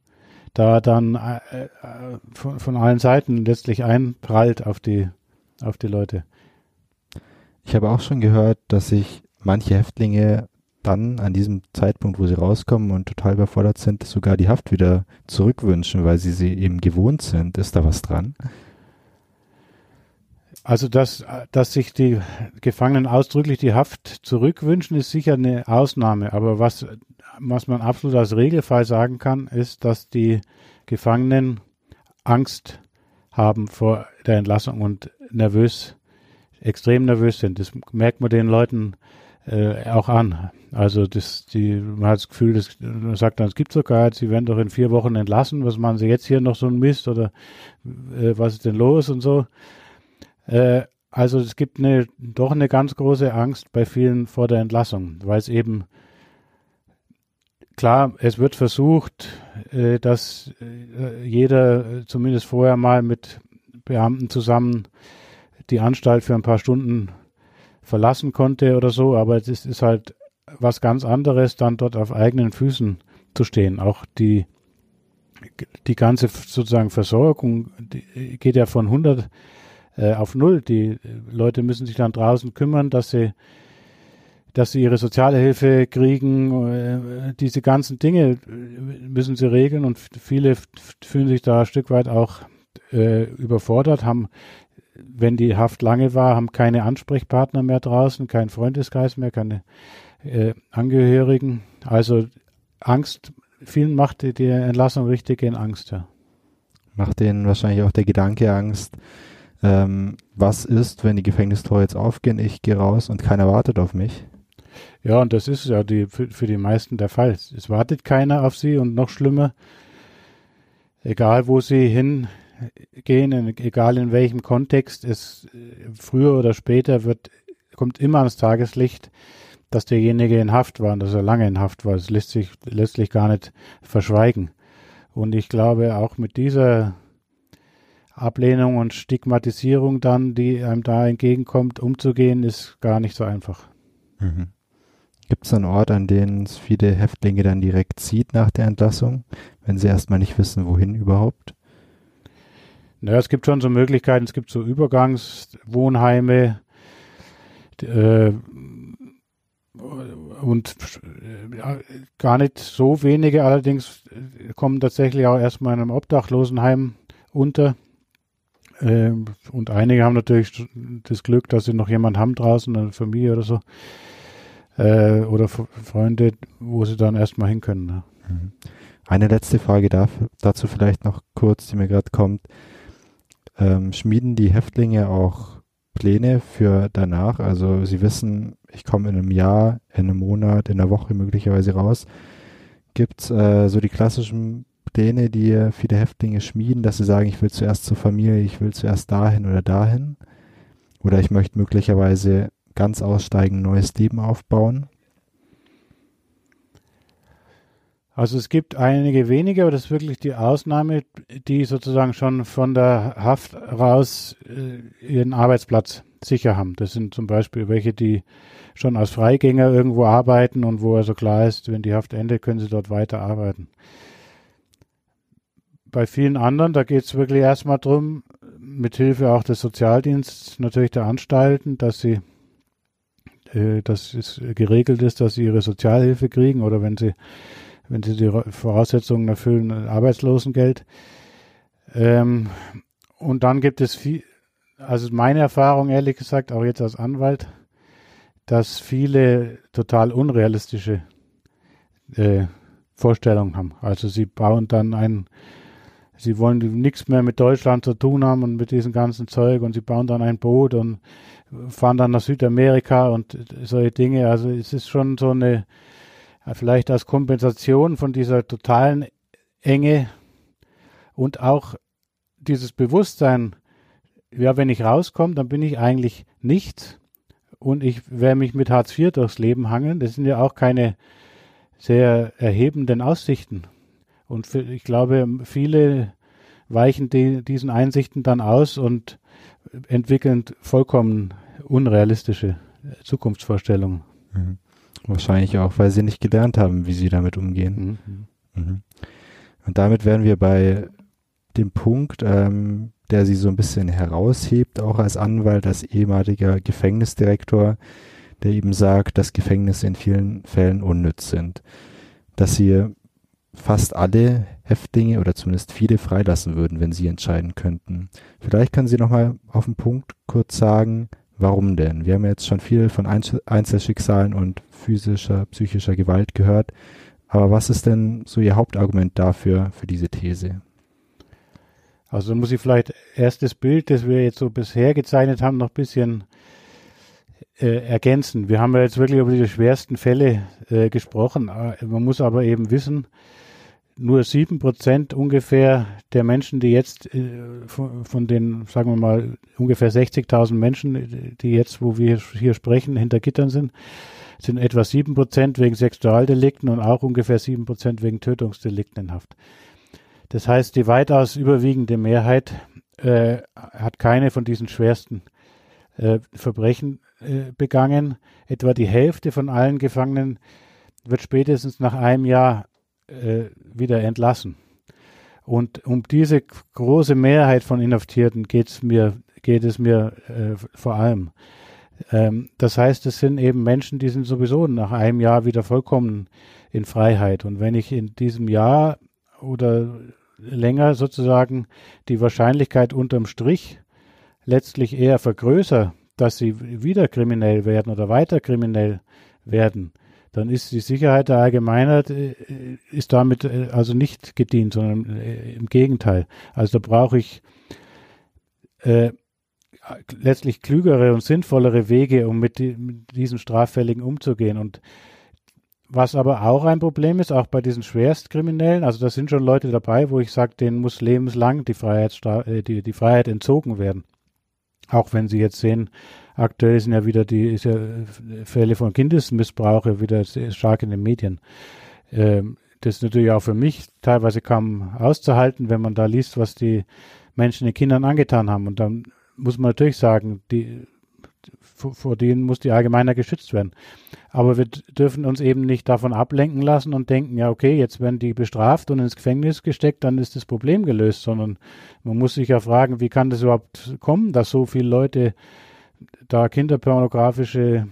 da dann äh, äh, von, von allen Seiten letztlich einprallt auf die, auf die Leute. Ich habe auch schon gehört, dass sich manche Häftlinge dann an diesem Zeitpunkt, wo sie rauskommen und total überfordert sind, sogar die Haft wieder zurückwünschen, weil sie sie eben gewohnt sind. Ist da was dran? Also, dass, dass sich die Gefangenen ausdrücklich die Haft zurückwünschen, ist sicher eine Ausnahme. Aber was, was man absolut als Regelfall sagen kann, ist, dass die Gefangenen Angst haben vor der Entlassung und nervös, extrem nervös sind. Das merkt man den Leuten äh, auch an. Also das, die, man hat das Gefühl, das, man sagt dann, es gibt sogar, sie werden doch in vier Wochen entlassen, was machen sie jetzt hier noch so ein Mist oder äh, was ist denn los und so. Äh, also es gibt eine, doch eine ganz große Angst bei vielen vor der Entlassung, weil es eben klar, es wird versucht, äh, dass äh, jeder zumindest vorher mal mit Beamten zusammen die Anstalt für ein paar Stunden verlassen konnte oder so, aber es ist halt was ganz anderes, dann dort auf eigenen Füßen zu stehen. Auch die, die ganze sozusagen Versorgung geht ja von 100 äh, auf Null. Die Leute müssen sich dann draußen kümmern, dass sie dass sie ihre Sozialhilfe kriegen, äh, diese ganzen Dinge müssen sie regeln und viele fühlen sich da ein Stück weit auch äh, überfordert, haben wenn die Haft lange war, haben keine Ansprechpartner mehr draußen, kein Freundeskreis mehr, keine äh, Angehörigen. Also Angst, vielen macht die, die Entlassung richtig in Angst, ja. Macht denen wahrscheinlich auch der Gedanke Angst, ähm, was ist, wenn die Gefängnistore jetzt aufgehen, ich gehe raus und keiner wartet auf mich? Ja, und das ist ja die, für, für die meisten der Fall. Es wartet keiner auf sie und noch schlimmer, egal wo sie hin gehen, egal in welchem Kontext, es früher oder später wird, kommt immer ans Tageslicht, dass derjenige in Haft war und dass er lange in Haft war. Das lässt sich letztlich gar nicht verschweigen. Und ich glaube, auch mit dieser Ablehnung und Stigmatisierung dann, die einem da entgegenkommt, umzugehen, ist gar nicht so einfach. Mhm. Gibt es einen Ort, an den es viele Häftlinge dann direkt zieht nach der Entlassung, wenn sie erstmal nicht wissen, wohin überhaupt? Naja, es gibt schon so Möglichkeiten, es gibt so Übergangswohnheime äh, und äh, gar nicht so wenige allerdings kommen tatsächlich auch erstmal in einem Obdachlosenheim unter. Äh, und einige haben natürlich das Glück, dass sie noch jemand haben draußen, eine Familie oder so. Äh, oder Freunde, wo sie dann erstmal hin können. Ne? Eine letzte Frage dafür, dazu vielleicht noch kurz, die mir gerade kommt ähm, schmieden die Häftlinge auch Pläne für danach. Also sie wissen, ich komme in einem Jahr, in einem Monat, in einer Woche möglicherweise raus. Gibt es äh, so die klassischen Pläne, die viele Häftlinge schmieden, dass sie sagen, ich will zuerst zur Familie, ich will zuerst dahin oder dahin? Oder ich möchte möglicherweise ganz aussteigen, neues Leben aufbauen? Also es gibt einige wenige, aber das ist wirklich die Ausnahme, die sozusagen schon von der Haft raus äh, ihren Arbeitsplatz sicher haben. Das sind zum Beispiel welche, die schon als Freigänger irgendwo arbeiten und wo also klar ist, wenn die Haft endet, können sie dort weiter arbeiten. Bei vielen anderen, da geht es wirklich erstmal darum, mit Hilfe auch des Sozialdienstes, natürlich der Anstalten, dass sie äh, dass es geregelt ist, dass sie ihre Sozialhilfe kriegen oder wenn sie wenn sie die Voraussetzungen erfüllen, Arbeitslosengeld. Ähm, und dann gibt es viel, also meine Erfahrung ehrlich gesagt, auch jetzt als Anwalt, dass viele total unrealistische äh, Vorstellungen haben. Also sie bauen dann ein, sie wollen nichts mehr mit Deutschland zu tun haben und mit diesem ganzen Zeug und sie bauen dann ein Boot und fahren dann nach Südamerika und solche Dinge. Also es ist schon so eine vielleicht als Kompensation von dieser totalen Enge und auch dieses Bewusstsein, ja, wenn ich rauskomme, dann bin ich eigentlich nichts und ich werde mich mit Hartz IV durchs Leben hangeln. Das sind ja auch keine sehr erhebenden Aussichten. Und für, ich glaube, viele weichen die, diesen Einsichten dann aus und entwickeln vollkommen unrealistische Zukunftsvorstellung. Mhm. Wahrscheinlich auch, weil sie nicht gelernt haben, wie sie damit umgehen. Mhm. Mhm. Und damit wären wir bei dem Punkt, ähm, der sie so ein bisschen heraushebt, auch als Anwalt, als ehemaliger Gefängnisdirektor, der eben sagt, dass Gefängnisse in vielen Fällen unnütz sind. Dass sie fast alle Häftlinge oder zumindest viele freilassen würden, wenn sie entscheiden könnten. Vielleicht können Sie noch mal auf den Punkt kurz sagen, warum denn? Wir haben jetzt schon viel von Einzelschicksalen und physischer, psychischer Gewalt gehört. Aber was ist denn so Ihr Hauptargument dafür, für diese These? Also muss ich vielleicht erst das Bild, das wir jetzt so bisher gezeichnet haben, noch ein bisschen äh, ergänzen. Wir haben ja jetzt wirklich über die schwersten Fälle äh, gesprochen. Äh, man muss aber eben wissen, nur sieben Prozent ungefähr der Menschen, die jetzt äh, von, von, den, sagen wir mal, ungefähr 60.000 Menschen, die jetzt, wo wir hier sprechen, hinter Gittern sind, sind etwa sieben Prozent wegen Sexualdelikten und auch ungefähr sieben Prozent wegen Tötungsdelikten in Haft. Das heißt, die weitaus überwiegende Mehrheit äh, hat keine von diesen schwersten äh, Verbrechen äh, begangen. Etwa die Hälfte von allen Gefangenen wird spätestens nach einem Jahr äh, wieder entlassen. Und um diese große Mehrheit von Inhaftierten geht's mir, geht es mir äh, vor allem. Ähm, das heißt, es sind eben Menschen, die sind sowieso nach einem Jahr wieder vollkommen in Freiheit. Und wenn ich in diesem Jahr oder länger sozusagen die Wahrscheinlichkeit unterm Strich letztlich eher vergrößere, dass sie wieder kriminell werden oder weiter kriminell werden, dann ist die Sicherheit der Allgemeinheit äh, ist damit äh, also nicht gedient, sondern äh, im Gegenteil. Also da brauche ich äh, letztlich klügere und sinnvollere Wege, um mit, die, mit diesen Straffälligen umzugehen. Und was aber auch ein Problem ist, auch bei diesen Schwerstkriminellen, also da sind schon Leute dabei, wo ich sage, denen muss lebenslang die, Freiheitsstra die, die Freiheit entzogen werden. Auch wenn Sie jetzt sehen, aktuell sind ja wieder die ja Fälle von Kindesmissbrauch ja wieder stark in den Medien. Ähm, das ist natürlich auch für mich teilweise kaum auszuhalten, wenn man da liest, was die Menschen den Kindern angetan haben. Und dann muss man natürlich sagen, die, vor denen muss die Allgemeiner geschützt werden. Aber wir dürfen uns eben nicht davon ablenken lassen und denken, ja, okay, jetzt werden die bestraft und ins Gefängnis gesteckt, dann ist das Problem gelöst, sondern man muss sich ja fragen, wie kann das überhaupt kommen, dass so viele Leute da kinderpornografische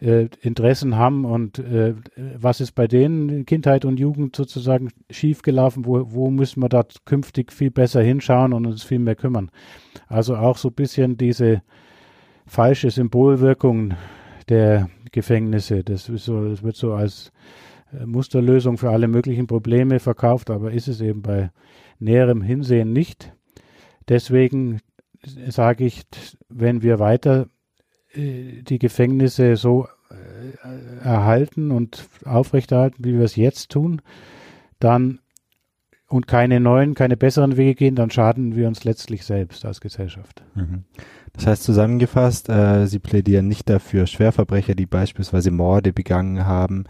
äh, Interessen haben und äh, was ist bei denen in Kindheit und Jugend sozusagen schiefgelaufen, wo, wo müssen wir da künftig viel besser hinschauen und uns viel mehr kümmern. Also auch so ein bisschen diese falsche Symbolwirkung der Gefängnisse. Das, so, das wird so als äh, Musterlösung für alle möglichen Probleme verkauft, aber ist es eben bei näherem Hinsehen nicht. Deswegen sage ich, wenn wir weiter die Gefängnisse so äh, erhalten und aufrechterhalten, wie wir es jetzt tun, dann und keine neuen, keine besseren Wege gehen, dann schaden wir uns letztlich selbst als Gesellschaft. Mhm. Das heißt zusammengefasst, äh, Sie plädieren nicht dafür, Schwerverbrecher, die beispielsweise Morde begangen haben,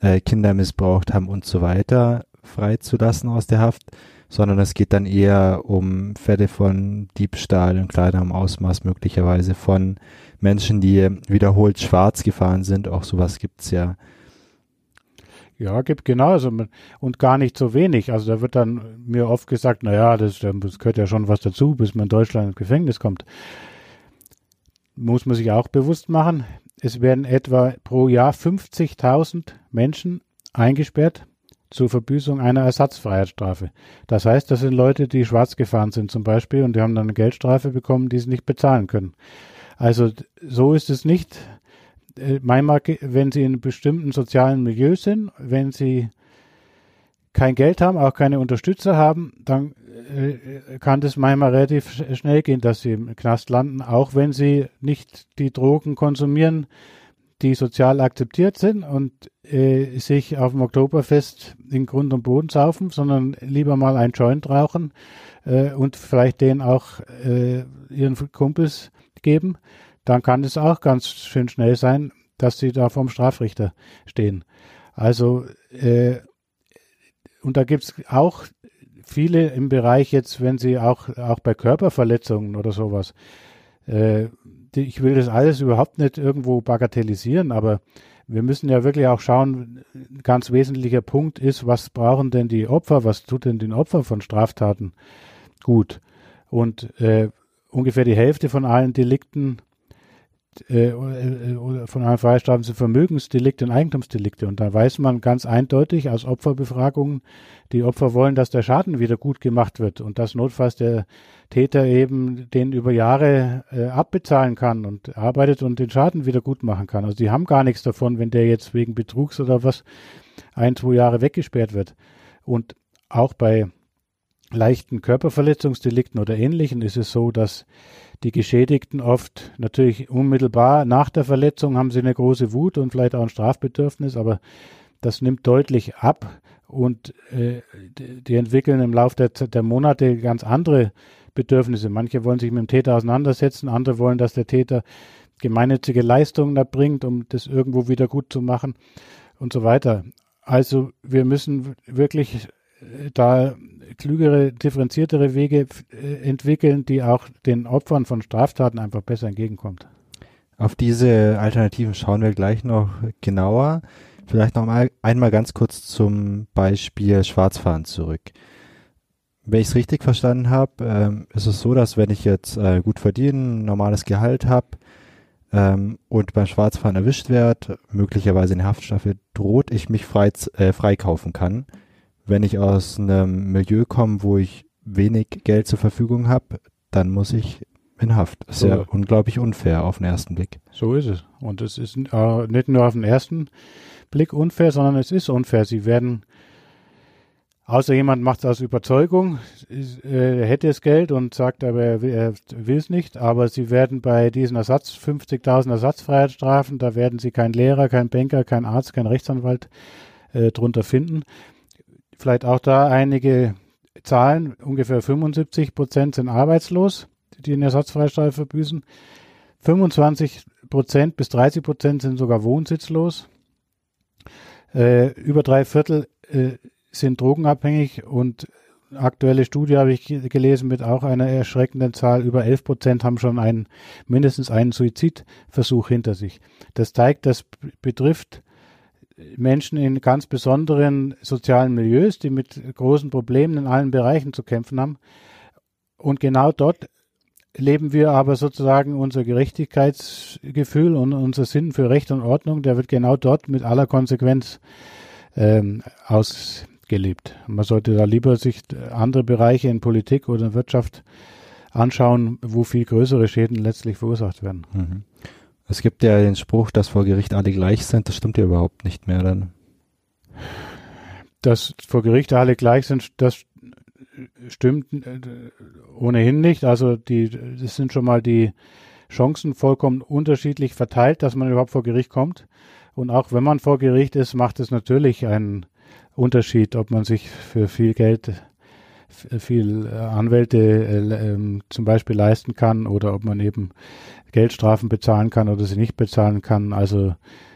äh, Kinder missbraucht haben und so weiter, freizulassen aus der Haft, sondern es geht dann eher um Fälle von Diebstahl in kleinerem Ausmaß möglicherweise von Menschen, die wiederholt schwarz gefahren sind. Auch sowas gibt's ja. Ja, gibt genauso und gar nicht so wenig. Also da wird dann mir oft gesagt, naja, das, das gehört ja schon was dazu, bis man in Deutschland ins Gefängnis kommt. Muss man sich auch bewusst machen, es werden etwa pro Jahr 50.000 Menschen eingesperrt zur Verbüßung einer Ersatzfreiheitsstrafe. Das heißt, das sind Leute, die schwarz gefahren sind zum Beispiel und die haben dann eine Geldstrafe bekommen, die sie nicht bezahlen können. Also so ist es nicht. Äh, wenn sie in bestimmten sozialen Milieus sind, wenn sie kein Geld haben, auch keine Unterstützer haben, dann äh, kann das manchmal relativ schnell gehen, dass sie im Knast landen, auch wenn sie nicht die Drogen konsumieren, die sozial akzeptiert sind und äh, sich auf dem Oktoberfest in Grund und Boden saufen, sondern lieber mal ein Joint rauchen äh, und vielleicht den auch äh, ihren Kumpels geben, dann kann es auch ganz schön schnell sein, dass sie da vorm Strafrichter stehen. Also äh, und da gibt's auch viele im Bereich jetzt, wenn sie auch, auch bei Körperverletzungen oder sowas, äh, ich will das alles überhaupt nicht irgendwo bagatellisieren, aber wir müssen ja wirklich auch schauen, ein ganz wesentlicher Punkt ist, was brauchen denn die Opfer, was tut denn den Opfern von Straftaten gut? Und äh, ungefähr die Hälfte von allen Delikten äh, äh von allen Freistrafen sind Vermögensdelikte und Eigentumsdelikte. Und da weiß man ganz eindeutig aus Opferbefragungen, die Opfer wollen, dass der Schaden wieder gut gemacht wird und dass notfalls der Täter eben den über Jahre äh, abbezahlen kann und arbeitet und den Schaden wieder gut machen kann. Also die haben gar nichts davon, wenn der jetzt wegen Betrugs oder was ein, zwei Jahre weggesperrt wird. Und auch bei leichten Körperverletzungsdelikten oder ähnlichen ist es so, dass die Geschädigten oft natürlich unmittelbar nach der Verletzung haben sie eine große Wut und vielleicht auch ein Strafbedürfnis, aber das nimmt deutlich ab und äh, die entwickeln im Laufe der, der Monate ganz andere Bedürfnisse. Manche wollen sich mit dem Täter auseinandersetzen, andere wollen, dass der Täter gemeinnützige Leistungen erbringt, um das irgendwo wieder gut zu machen und so weiter. Also wir müssen wirklich da klügere, differenziertere Wege äh, entwickeln, die auch den Opfern von Straftaten einfach besser entgegenkommt. Auf diese Alternativen schauen wir gleich noch genauer. Vielleicht noch mal einmal ganz kurz zum Beispiel Schwarzfahren zurück. Wenn ich es richtig verstanden habe, ähm, ist es so, dass wenn ich jetzt äh, gut verdiene, normales Gehalt habe ähm, und beim Schwarzfahren erwischt werde, möglicherweise eine Haftstrafe droht, ich mich frei, äh, freikaufen kann. Wenn ich aus einem Milieu komme, wo ich wenig Geld zur Verfügung habe, dann muss ich in Haft. Das ist so. ja unglaublich unfair auf den ersten Blick. So ist es. Und es ist äh, nicht nur auf den ersten Blick unfair, sondern es ist unfair. Sie werden Außer jemand macht es aus Überzeugung, äh, er hätte das Geld und sagt aber, er will es nicht. Aber sie werden bei diesen Ersatz, 50.000 Ersatzfreiheitsstrafen, da werden sie kein Lehrer, kein Banker, kein Arzt, kein Rechtsanwalt äh, drunter finden. Vielleicht auch da einige Zahlen. Ungefähr 75 Prozent sind arbeitslos, die eine Ersatzfreistrafe verbüßen. 25 Prozent bis 30 Prozent sind sogar wohnsitzlos. Äh, über drei Viertel äh, sind drogenabhängig und aktuelle Studie habe ich gelesen mit auch einer erschreckenden Zahl. Über 11 Prozent haben schon einen, mindestens einen Suizidversuch hinter sich. Das zeigt, das betrifft Menschen in ganz besonderen sozialen Milieus, die mit großen Problemen in allen Bereichen zu kämpfen haben. Und genau dort leben wir aber sozusagen unser Gerechtigkeitsgefühl und unser Sinn für Recht und Ordnung, der wird genau dort mit aller Konsequenz ähm, aus, gelebt. Man sollte da lieber sich andere Bereiche in Politik oder Wirtschaft anschauen, wo viel größere Schäden letztlich verursacht werden. Mhm. Es gibt ja den Spruch, dass vor Gericht alle gleich sind. Das stimmt ja überhaupt nicht mehr dann. Dass vor Gericht alle gleich sind, das stimmt äh, ohnehin nicht. Also die, das sind schon mal die Chancen vollkommen unterschiedlich verteilt, dass man überhaupt vor Gericht kommt. Und auch wenn man vor Gericht ist, macht es natürlich einen Unterschied, ob man sich für viel Geld viel äh, Anwälte äh, ähm, zum Beispiel leisten kann oder ob man eben Geldstrafen bezahlen kann oder sie nicht bezahlen kann. Also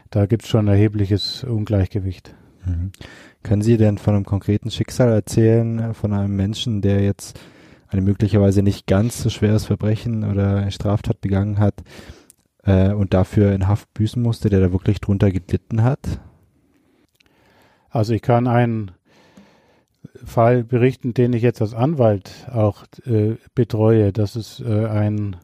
da gibt es schon ein erhebliches Ungleichgewicht. Mhm. Können Sie denn von einem konkreten Schicksal erzählen, äh, von einem Menschen, der jetzt eine möglicherweise nicht ganz so schweres Verbrechen oder Straftat begangen hat äh, und dafür in Haft büßen musste, der da wirklich drunter gelitten hat? Also ich kann einen Fall berichten, den ich jetzt als Anwalt auch äh, betreue. Das ist äh, ein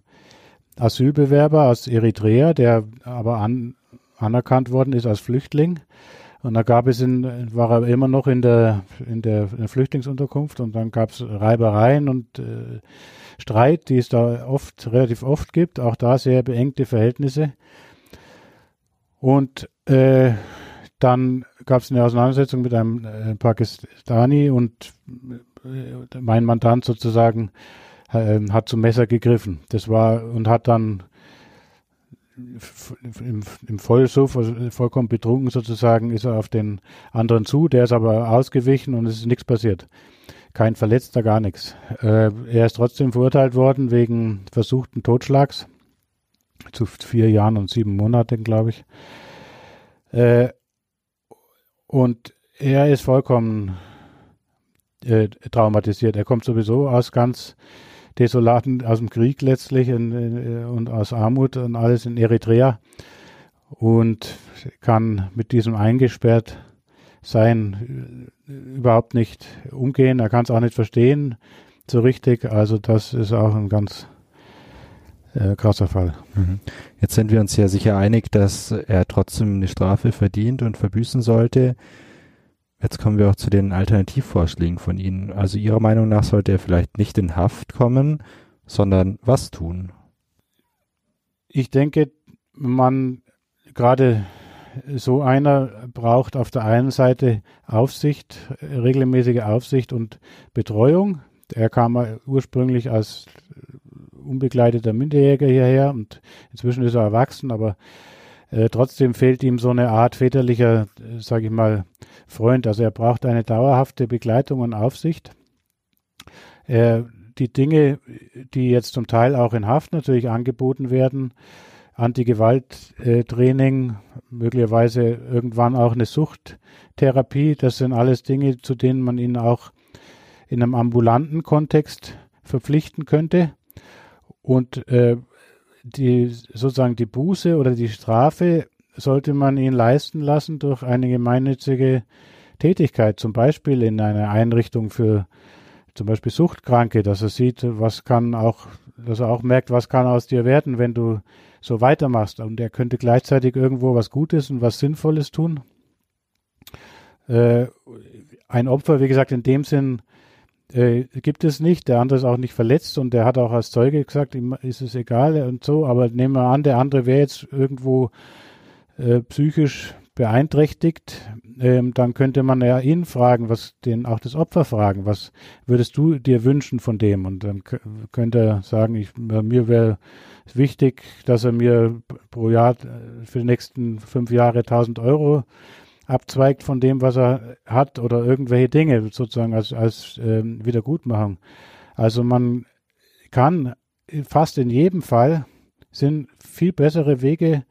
Asylbewerber aus Eritrea, der aber an, anerkannt worden ist als Flüchtling. Und da gab es in, war er immer noch in der, in der, in der Flüchtlingsunterkunft und dann gab es Reibereien und äh, Streit, die es da oft, relativ oft gibt, auch da sehr beengte Verhältnisse. Und äh, dann gab es eine Auseinandersetzung mit einem äh, Pakistani und äh, mein Mandant sozusagen äh, hat zum Messer gegriffen. Das war und hat dann im, im Voll so vollkommen betrunken sozusagen ist er auf den anderen zu, der ist aber ausgewichen und es ist nichts passiert. Kein Verletzter, gar nichts. Äh, er ist trotzdem verurteilt worden wegen versuchten Totschlags zu vier Jahren und sieben Monaten, glaube ich. Äh, und er ist vollkommen äh, traumatisiert. Er kommt sowieso aus ganz Desolaten aus dem Krieg letztlich in, in, und aus Armut und alles in Eritrea und kann mit diesem eingesperrt sein überhaupt nicht umgehen. Er kann es auch nicht verstehen so richtig. Also das ist auch ein ganz äh, krasser Fall. Mhm. Jetzt sind wir uns ja sicher einig, dass er trotzdem eine Strafe verdient und verbüßen sollte. Jetzt kommen wir auch zu den Alternativvorschlägen von Ihnen. Also Ihrer Meinung nach sollte er vielleicht nicht in Haft kommen, sondern was tun? Ich denke, man gerade so einer braucht auf der einen Seite Aufsicht, regelmäßige Aufsicht und Betreuung. Er kam ursprünglich als unbegleiteter Minderjähriger hierher und inzwischen ist er erwachsen, aber äh, trotzdem fehlt ihm so eine Art väterlicher, äh, sage ich mal, Freund. Also er braucht eine dauerhafte Begleitung und Aufsicht. Äh, die Dinge, die jetzt zum Teil auch in Haft natürlich angeboten werden, Anti-Gewalt-Training, möglicherweise irgendwann auch eine Suchttherapie, das sind alles Dinge, zu denen man ihn auch in einem ambulanten Kontext verpflichten könnte. Und äh, die sozusagen die Buße oder die Strafe sollte man ihn leisten lassen durch eine gemeinnützige Tätigkeit, zum Beispiel in einer Einrichtung für zum Beispiel Suchtkranke, dass er sieht, was kann auch, dass er auch merkt, was kann aus dir werden, wenn du so weitermachst. Und er könnte gleichzeitig irgendwo was Gutes und was Sinnvolles tun. Äh, ein Opfer, wie gesagt, in dem Sinn äh, gibt es nicht. Der andere ist auch nicht verletzt und der hat auch als Zeuge gesagt, ihm ist es egal und so. Aber nehmen wir an, der andere wäre jetzt irgendwo äh, psychisch beeinträchtigt, ähm, dann könnte man ja ihn fragen, was den auch das Opfer fragen, was würdest du dir wünschen von dem? Und dann könnte er sagen, ich, mir wäre wichtig, dass er mir pro Jahr äh, für die nächsten fünf Jahre 1000 Euro abzweigt von dem, was er hat oder irgendwelche Dinge sozusagen als, als ähm, Wiedergutmachung. Also man kann fast in jedem Fall sind viel bessere Wege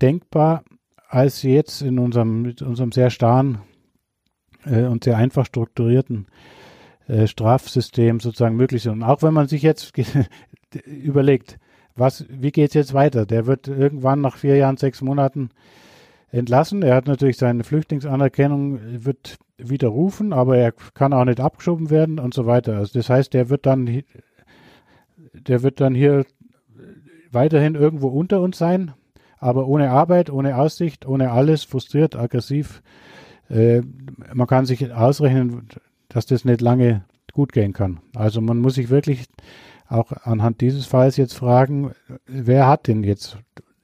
denkbar, als jetzt in unserem, mit unserem sehr starren äh, und sehr einfach strukturierten äh, Strafsystem sozusagen möglich sind. Und auch wenn man sich jetzt überlegt, was, wie geht es jetzt weiter? Der wird irgendwann nach vier Jahren, sechs Monaten entlassen. Er hat natürlich seine Flüchtlingsanerkennung, wird widerrufen, aber er kann auch nicht abgeschoben werden und so weiter. Also das heißt, der wird dann, der wird dann hier weiterhin irgendwo unter uns sein, aber ohne Arbeit, ohne Aussicht, ohne alles, frustriert, aggressiv. Äh, man kann sich ausrechnen, dass das nicht lange gut gehen kann. Also man muss sich wirklich auch anhand dieses Falls jetzt fragen, wer hat denn jetzt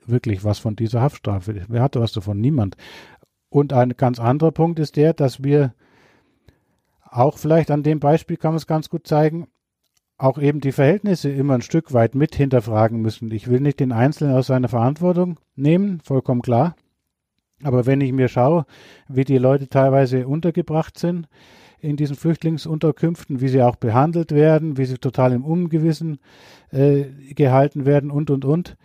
wirklich was von dieser Haftstrafe. Wer hatte was davon? Niemand. Und ein ganz anderer Punkt ist der, dass wir auch vielleicht an dem Beispiel kann man es ganz gut zeigen, auch eben die Verhältnisse immer ein Stück weit mit hinterfragen müssen. Ich will nicht den Einzelnen aus seiner Verantwortung nehmen, vollkommen klar. Aber wenn ich mir schaue, wie die Leute teilweise untergebracht sind in diesen Flüchtlingsunterkünften, wie sie auch behandelt werden, wie sie total im Ungewissen äh, gehalten werden und, und, und,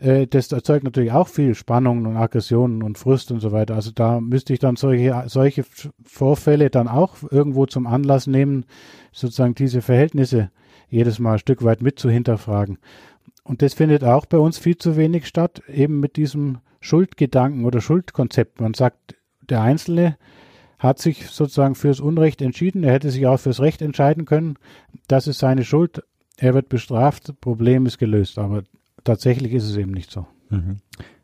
äh, das erzeugt natürlich auch viel Spannungen und Aggressionen und Frust und so weiter. Also da müsste ich dann solche, solche Vorfälle dann auch irgendwo zum Anlass nehmen, sozusagen diese Verhältnisse jedes Mal ein Stück weit mit zu hinterfragen. Und das findet auch bei uns viel zu wenig statt, eben mit diesem Schuldgedanken oder Schuldkonzept. Man sagt, der Einzelne hat sich sozusagen fürs Unrecht entschieden, er hätte sich auch fürs Recht entscheiden können. Das ist seine Schuld, er wird bestraft, Problem ist gelöst. Aber tatsächlich ist es eben nicht so. Mhm.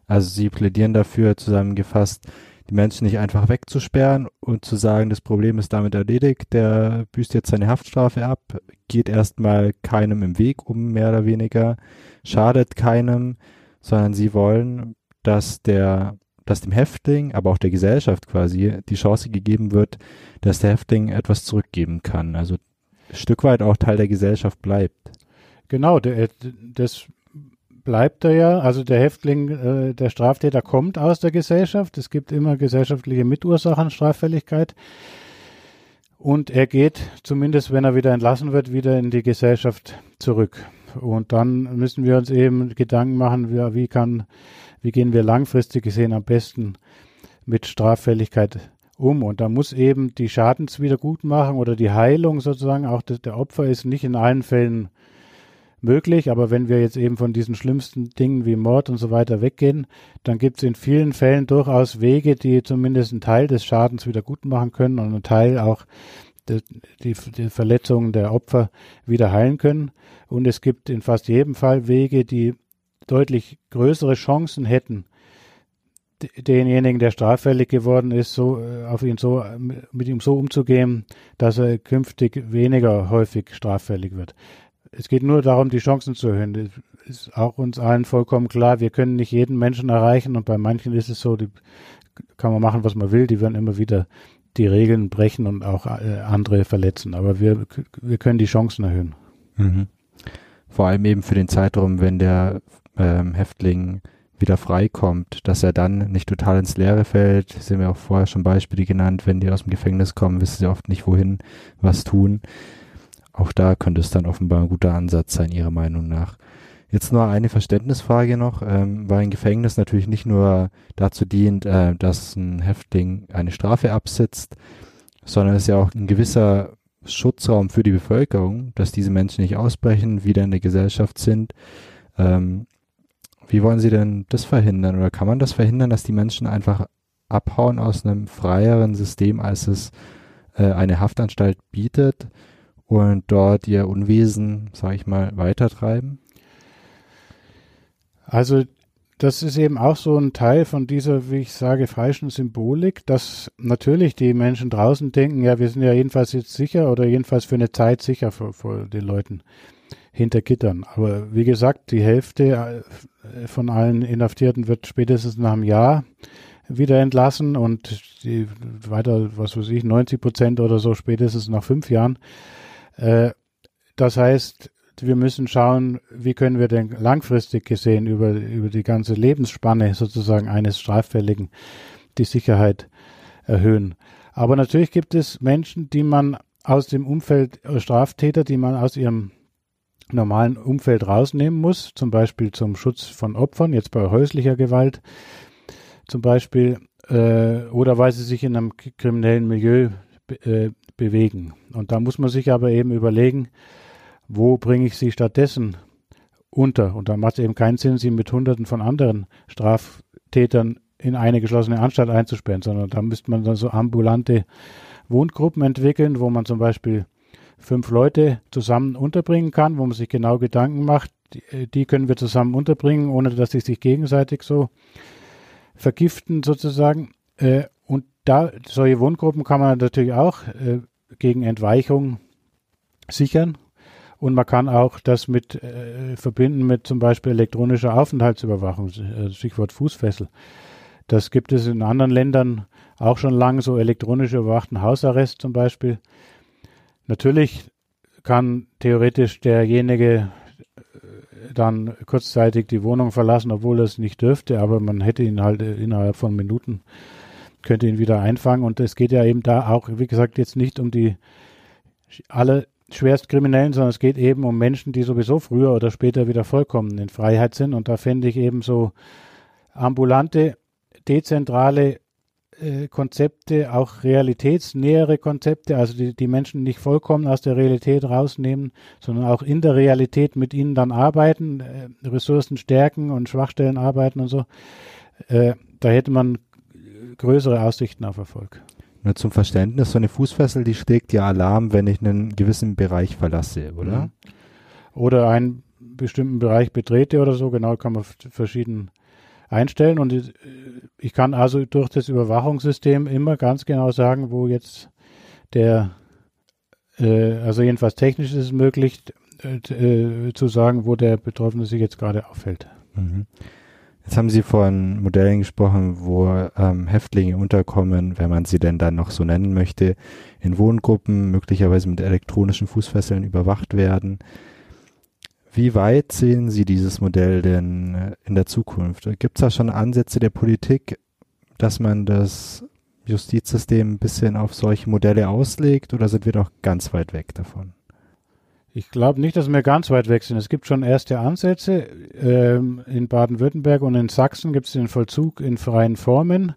Also Sie plädieren dafür, zusammengefasst, die Menschen nicht einfach wegzusperren und zu sagen, das Problem ist damit erledigt, der büßt jetzt seine Haftstrafe ab, geht erstmal keinem im Weg um, mehr oder weniger, schadet keinem, sondern Sie wollen, dass der dass dem Häftling, aber auch der Gesellschaft quasi die Chance gegeben wird, dass der Häftling etwas zurückgeben kann. Also ein Stück weit auch Teil der Gesellschaft bleibt. Genau, das bleibt er ja. Also der Häftling, äh, der Straftäter kommt aus der Gesellschaft. Es gibt immer gesellschaftliche Mitursachen, Straffälligkeit. Und er geht, zumindest wenn er wieder entlassen wird, wieder in die Gesellschaft zurück. Und dann müssen wir uns eben Gedanken machen, wie, wie kann, wie gehen wir langfristig gesehen am besten mit Straffälligkeit um. Und da muss eben die Schadenswiedergutmachung oder die Heilung sozusagen, auch der Opfer ist nicht in allen Fällen möglich. Aber wenn wir jetzt eben von diesen schlimmsten Dingen wie Mord und so weiter weggehen, dann gibt es in vielen Fällen durchaus Wege, die zumindest einen Teil des Schadens wieder gut machen können und einen Teil auch die, die, Verletzungen der Opfer wieder heilen können. Und es gibt in fast jedem Fall Wege, die deutlich größere Chancen hätten, denjenigen, der straffällig geworden ist, so äh, auf ihn so mit ihm so umzugehen, dass er künftig weniger häufig straffällig wird. Es geht nur darum, die Chancen zu erhöhen. Das ist auch uns allen vollkommen klar. Wir können nicht jeden Menschen erreichen und bei manchen ist es so, die kann man machen, was man will. Die werden immer wieder die Regeln brechen und auch äh, andere verletzen. Aber wir, wir können die Chancen erhöhen. Mhm. Vor allem eben für den Zeitraum, wenn der ähm, Häftling wieder freikommt, dass er dann nicht total ins Leere fällt. Sie haben ja auch vorher schon Beispiele genannt, wenn die aus dem Gefängnis kommen, wissen sie oft nicht, wohin, was tun. Auch da könnte es dann offenbar ein guter Ansatz sein, Ihrer Meinung nach. Jetzt nur eine Verständnisfrage noch, ähm, weil ein Gefängnis natürlich nicht nur dazu dient, äh, dass ein Häftling eine Strafe absitzt, sondern es ist ja auch ein gewisser Schutzraum für die Bevölkerung, dass diese Menschen nicht ausbrechen, wieder in der Gesellschaft sind. Ähm, wie wollen Sie denn das verhindern oder kann man das verhindern, dass die Menschen einfach abhauen aus einem freieren System, als es äh, eine Haftanstalt bietet und dort ihr Unwesen, sage ich mal, weitertreiben? Also das ist eben auch so ein Teil von dieser, wie ich sage, falschen Symbolik, dass natürlich die Menschen draußen denken, ja, wir sind ja jedenfalls jetzt sicher oder jedenfalls für eine Zeit sicher vor, vor den Leuten hinter Gittern. Aber wie gesagt, die Hälfte äh, von allen Inhaftierten wird spätestens nach einem Jahr wieder entlassen und die weiter, was weiß ich, 90 Prozent oder so spätestens nach fünf Jahren. Äh, das heißt, wir müssen schauen, wie können wir denn langfristig gesehen über, über die ganze Lebensspanne sozusagen eines Straffälligen die Sicherheit erhöhen. Aber natürlich gibt es Menschen, die man aus dem Umfeld äh, Straftäter, die man aus ihrem normalen Umfeld rausnehmen muss, zum Beispiel zum Schutz von Opfern, jetzt bei häuslicher Gewalt zum Beispiel, äh, oder weil sie sich in einem kriminellen Milieu äh, bewegen. Und da muss man sich aber eben überlegen, wo bringe ich sie stattdessen unter? Und da macht es eben keinen Sinn, sie mit Hunderten von anderen Straftätern in eine geschlossene Anstalt einzusperren, sondern da müsste man dann so ambulante Wohngruppen entwickeln, wo man zum Beispiel fünf Leute zusammen unterbringen kann, wo man sich genau Gedanken macht, die, äh, können wir zusammen unterbringen, ohne dass sie sich gegenseitig so vergiften sozusagen. Äh, und da solche Wohngruppen kann man natürlich auch äh, gegen Entweichung sichern. Und man kann auch das mit äh, verbinden mit zum Beispiel elektronischer Aufenthaltsüberwachung, äh, Stichwort Fußfessel. Das gibt es in anderen Ländern auch schon lange, so elektronisch überwachten Hausarrest zum Beispiel. Natürlich kann theoretisch derjenige äh, dann kurzzeitig die Wohnung verlassen, obwohl er es nicht dürfte, aber man hätte ihn halt äh, innerhalb von Minuten, könnte ihn wieder einfangen. Und es geht ja eben da auch, wie gesagt, jetzt nicht um die alle Schwerstkriminellen, sondern es geht eben um Menschen, die sowieso früher oder später wieder vollkommen in Freiheit sind. Und da fände ich eben so ambulante, dezentrale äh, Konzepte, auch realitätsnähere Konzepte, also die, die Menschen nicht vollkommen aus der Realität rausnehmen, sondern auch in der Realität mit ihnen dann arbeiten, äh, Ressourcen stärken und Schwachstellen arbeiten und so. Äh, da hätte man größere Aussichten auf Erfolg. Nur zum Verständnis, so eine Fußfessel, die schlägt ja Alarm, wenn ich einen gewissen Bereich verlasse, oder? Mhm. Oder einen bestimmten Bereich betrete oder so, genau kann man verschieden einstellen und ich kann also durch das Überwachungssystem immer ganz genau sagen, wo jetzt der, äh, also jedenfalls technisch ist es möglich, äh, zu sagen, wo der Betroffene sich jetzt gerade aufhält. Mhm. Jetzt haben Sie von Modellen gesprochen, wo ähm, Häftlinge unterkommen, wenn man sie denn dann noch so nennen möchte, in Wohngruppen, möglicherweise mit elektronischen Fußfesseln überwacht werden. Wie weit sehen Sie dieses Modell denn äh, in der Zukunft? Gibt es da schon Ansätze der Politik, dass man das Justizsystem ein bisschen auf solche Modelle auslegt oder sind wir doch ganz weit weg davon? Ich glaube nicht, dass wir ganz weit weg sind. Es gibt schon erste Ansätze. Ähm, in Baden-Württemberg und in Sachsen gibt es den Vollzug in freien Formen.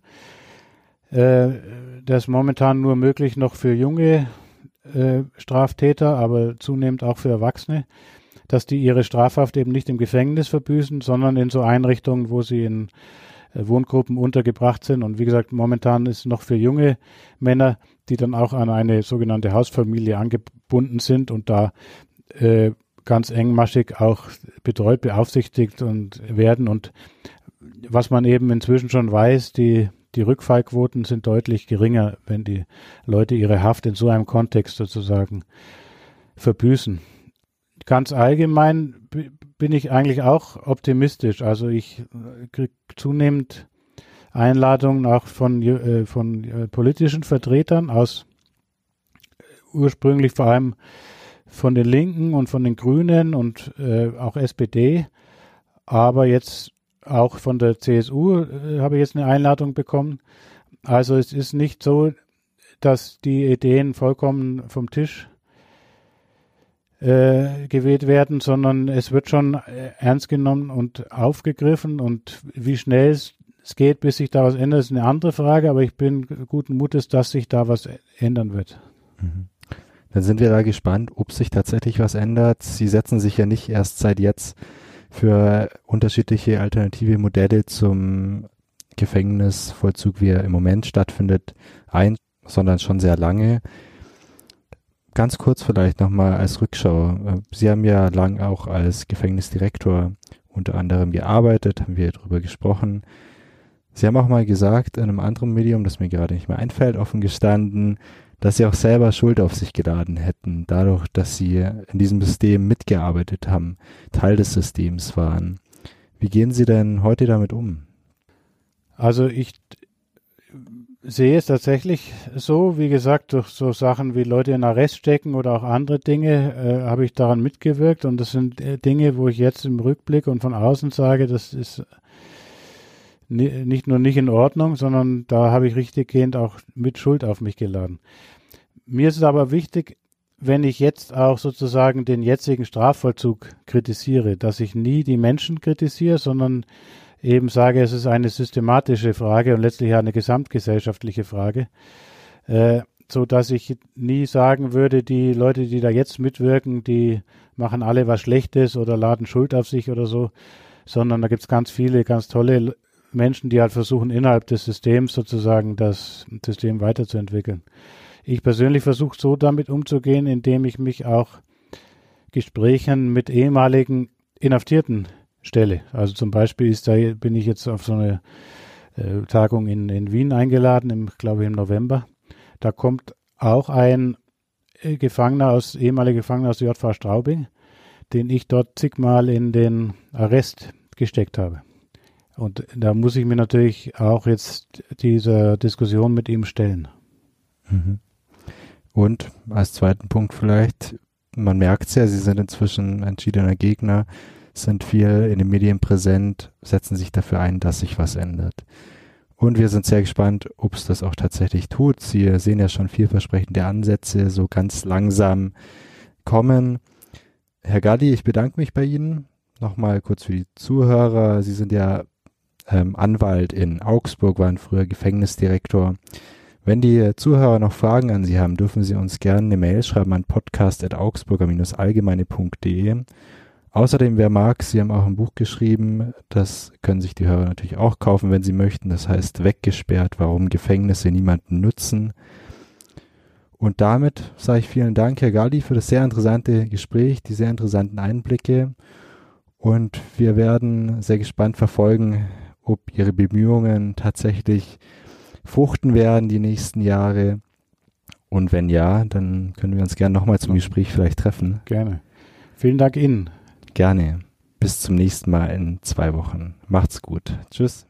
Äh, das ist momentan nur möglich noch für junge äh, Straftäter, aber zunehmend auch für Erwachsene. dass die ihre Strafhaft eben nicht im Gefängnis verbüßen, sondern in so Einrichtungen, wo sie in äh, Wohngruppen untergebracht sind. Und wie gesagt, momentan ist noch für junge Männer, die dann auch an eine sogenannte Hausfamilie angebunden sind und da äh, ganz engmaschig auch betreut, beaufsichtigt und werden. Und was man eben inzwischen schon weiß, die, die Rückfallquoten sind deutlich geringer, wenn die Leute ihre Haft in so einem Kontext sozusagen verbüßen. Ganz allgemein bin ich eigentlich auch optimistisch. Also ich äh, kriege zunehmend Einladungen auch von, äh, von äh, politischen Vertretern aus ursprünglich vor allem von den Linken und von den Grünen und äh, auch SPD, aber jetzt auch von der CSU äh, habe ich jetzt eine Einladung bekommen. Also es ist nicht so, dass die Ideen vollkommen vom Tisch äh, gewählt werden, sondern es wird schon äh, ernst genommen und aufgegriffen und wie schnell es, geht, bis sich da was ändert, ist eine andere Frage, aber ich bin guten Mutes, dass sich da was ändern wird. Mhm. Dann sind wir da gespannt, ob sich tatsächlich was ändert. Sie setzen sich ja nicht erst seit jetzt für unterschiedliche alternative Modelle zum Gefängnisvollzug, wie er im Moment stattfindet, ein, sondern schon sehr lange. Ganz kurz vielleicht nochmal als Rückschau. Sie haben ja lang auch als Gefängnisdirektor unter anderem gearbeitet, haben wir darüber gesprochen. Sie haben auch mal gesagt in einem anderen Medium, das mir gerade nicht mehr einfällt, offen gestanden, dass sie auch selber Schuld auf sich geladen hätten, dadurch, dass sie in diesem System mitgearbeitet haben, Teil des Systems waren. Wie gehen Sie denn heute damit um? Also ich sehe es tatsächlich so, wie gesagt, durch so Sachen wie Leute in Arrest stecken oder auch andere Dinge äh, habe ich daran mitgewirkt und das sind äh, Dinge, wo ich jetzt im Rückblick und von außen sage, das ist nicht nur nicht in Ordnung, sondern da habe ich richtiggehend auch mit Schuld auf mich geladen. Mir ist es aber wichtig, wenn ich jetzt auch sozusagen den jetzigen Strafvollzug kritisiere, dass ich nie die Menschen kritisiere, sondern eben sage, es ist eine systematische Frage und letztlich eine gesamtgesellschaftliche Frage, äh, so dass ich nie sagen würde, die Leute, die da jetzt mitwirken, die machen alle was Schlechtes oder laden Schuld auf sich oder so, sondern da gibt es ganz viele, ganz tolle Menschen, die halt versuchen, innerhalb des Systems sozusagen das System weiterzuentwickeln. Ich persönlich versuche so damit umzugehen, indem ich mich auch Gesprächen mit ehemaligen Inhaftierten stelle. Also zum Beispiel ist da, bin ich jetzt auf so eine äh, Tagung in, in Wien eingeladen, im, glaube ich im November. Da kommt auch ein äh, Gefangener aus, ehemaliger Gefangener aus JV Straubing, den ich dort zigmal in den Arrest gesteckt habe. Und da muss ich mir natürlich auch jetzt dieser Diskussion mit ihm stellen. Mhm. Und als zweiten Punkt vielleicht, man merkt es ja, Sie sind inzwischen entschiedener Gegner, sind viel in den Medien präsent, setzen sich dafür ein, dass sich was ändert. Und wir sind sehr gespannt, ob es das auch tatsächlich tut. Sie sehen ja schon vielversprechende Ansätze, so ganz langsam kommen. Herr Galli, ich bedanke mich bei Ihnen. Nochmal kurz für die Zuhörer. Sie sind ja ähm, Anwalt in Augsburg, waren früher Gefängnisdirektor. Wenn die Zuhörer noch Fragen an Sie haben, dürfen Sie uns gerne eine Mail schreiben an podcast.augsburger-allgemeine.de. Außerdem, wer mag, Sie haben auch ein Buch geschrieben, das können sich die Hörer natürlich auch kaufen, wenn sie möchten. Das heißt Weggesperrt, warum Gefängnisse niemanden nützen. Und damit sage ich vielen Dank, Herr Galli, für das sehr interessante Gespräch, die sehr interessanten Einblicke. Und wir werden sehr gespannt verfolgen, ob ihre Bemühungen tatsächlich fruchten werden die nächsten Jahre. Und wenn ja, dann können wir uns gerne nochmal zum Gespräch vielleicht treffen. Gerne. Vielen Dank Ihnen. Gerne. Bis zum nächsten Mal in zwei Wochen. Macht's gut. Tschüss.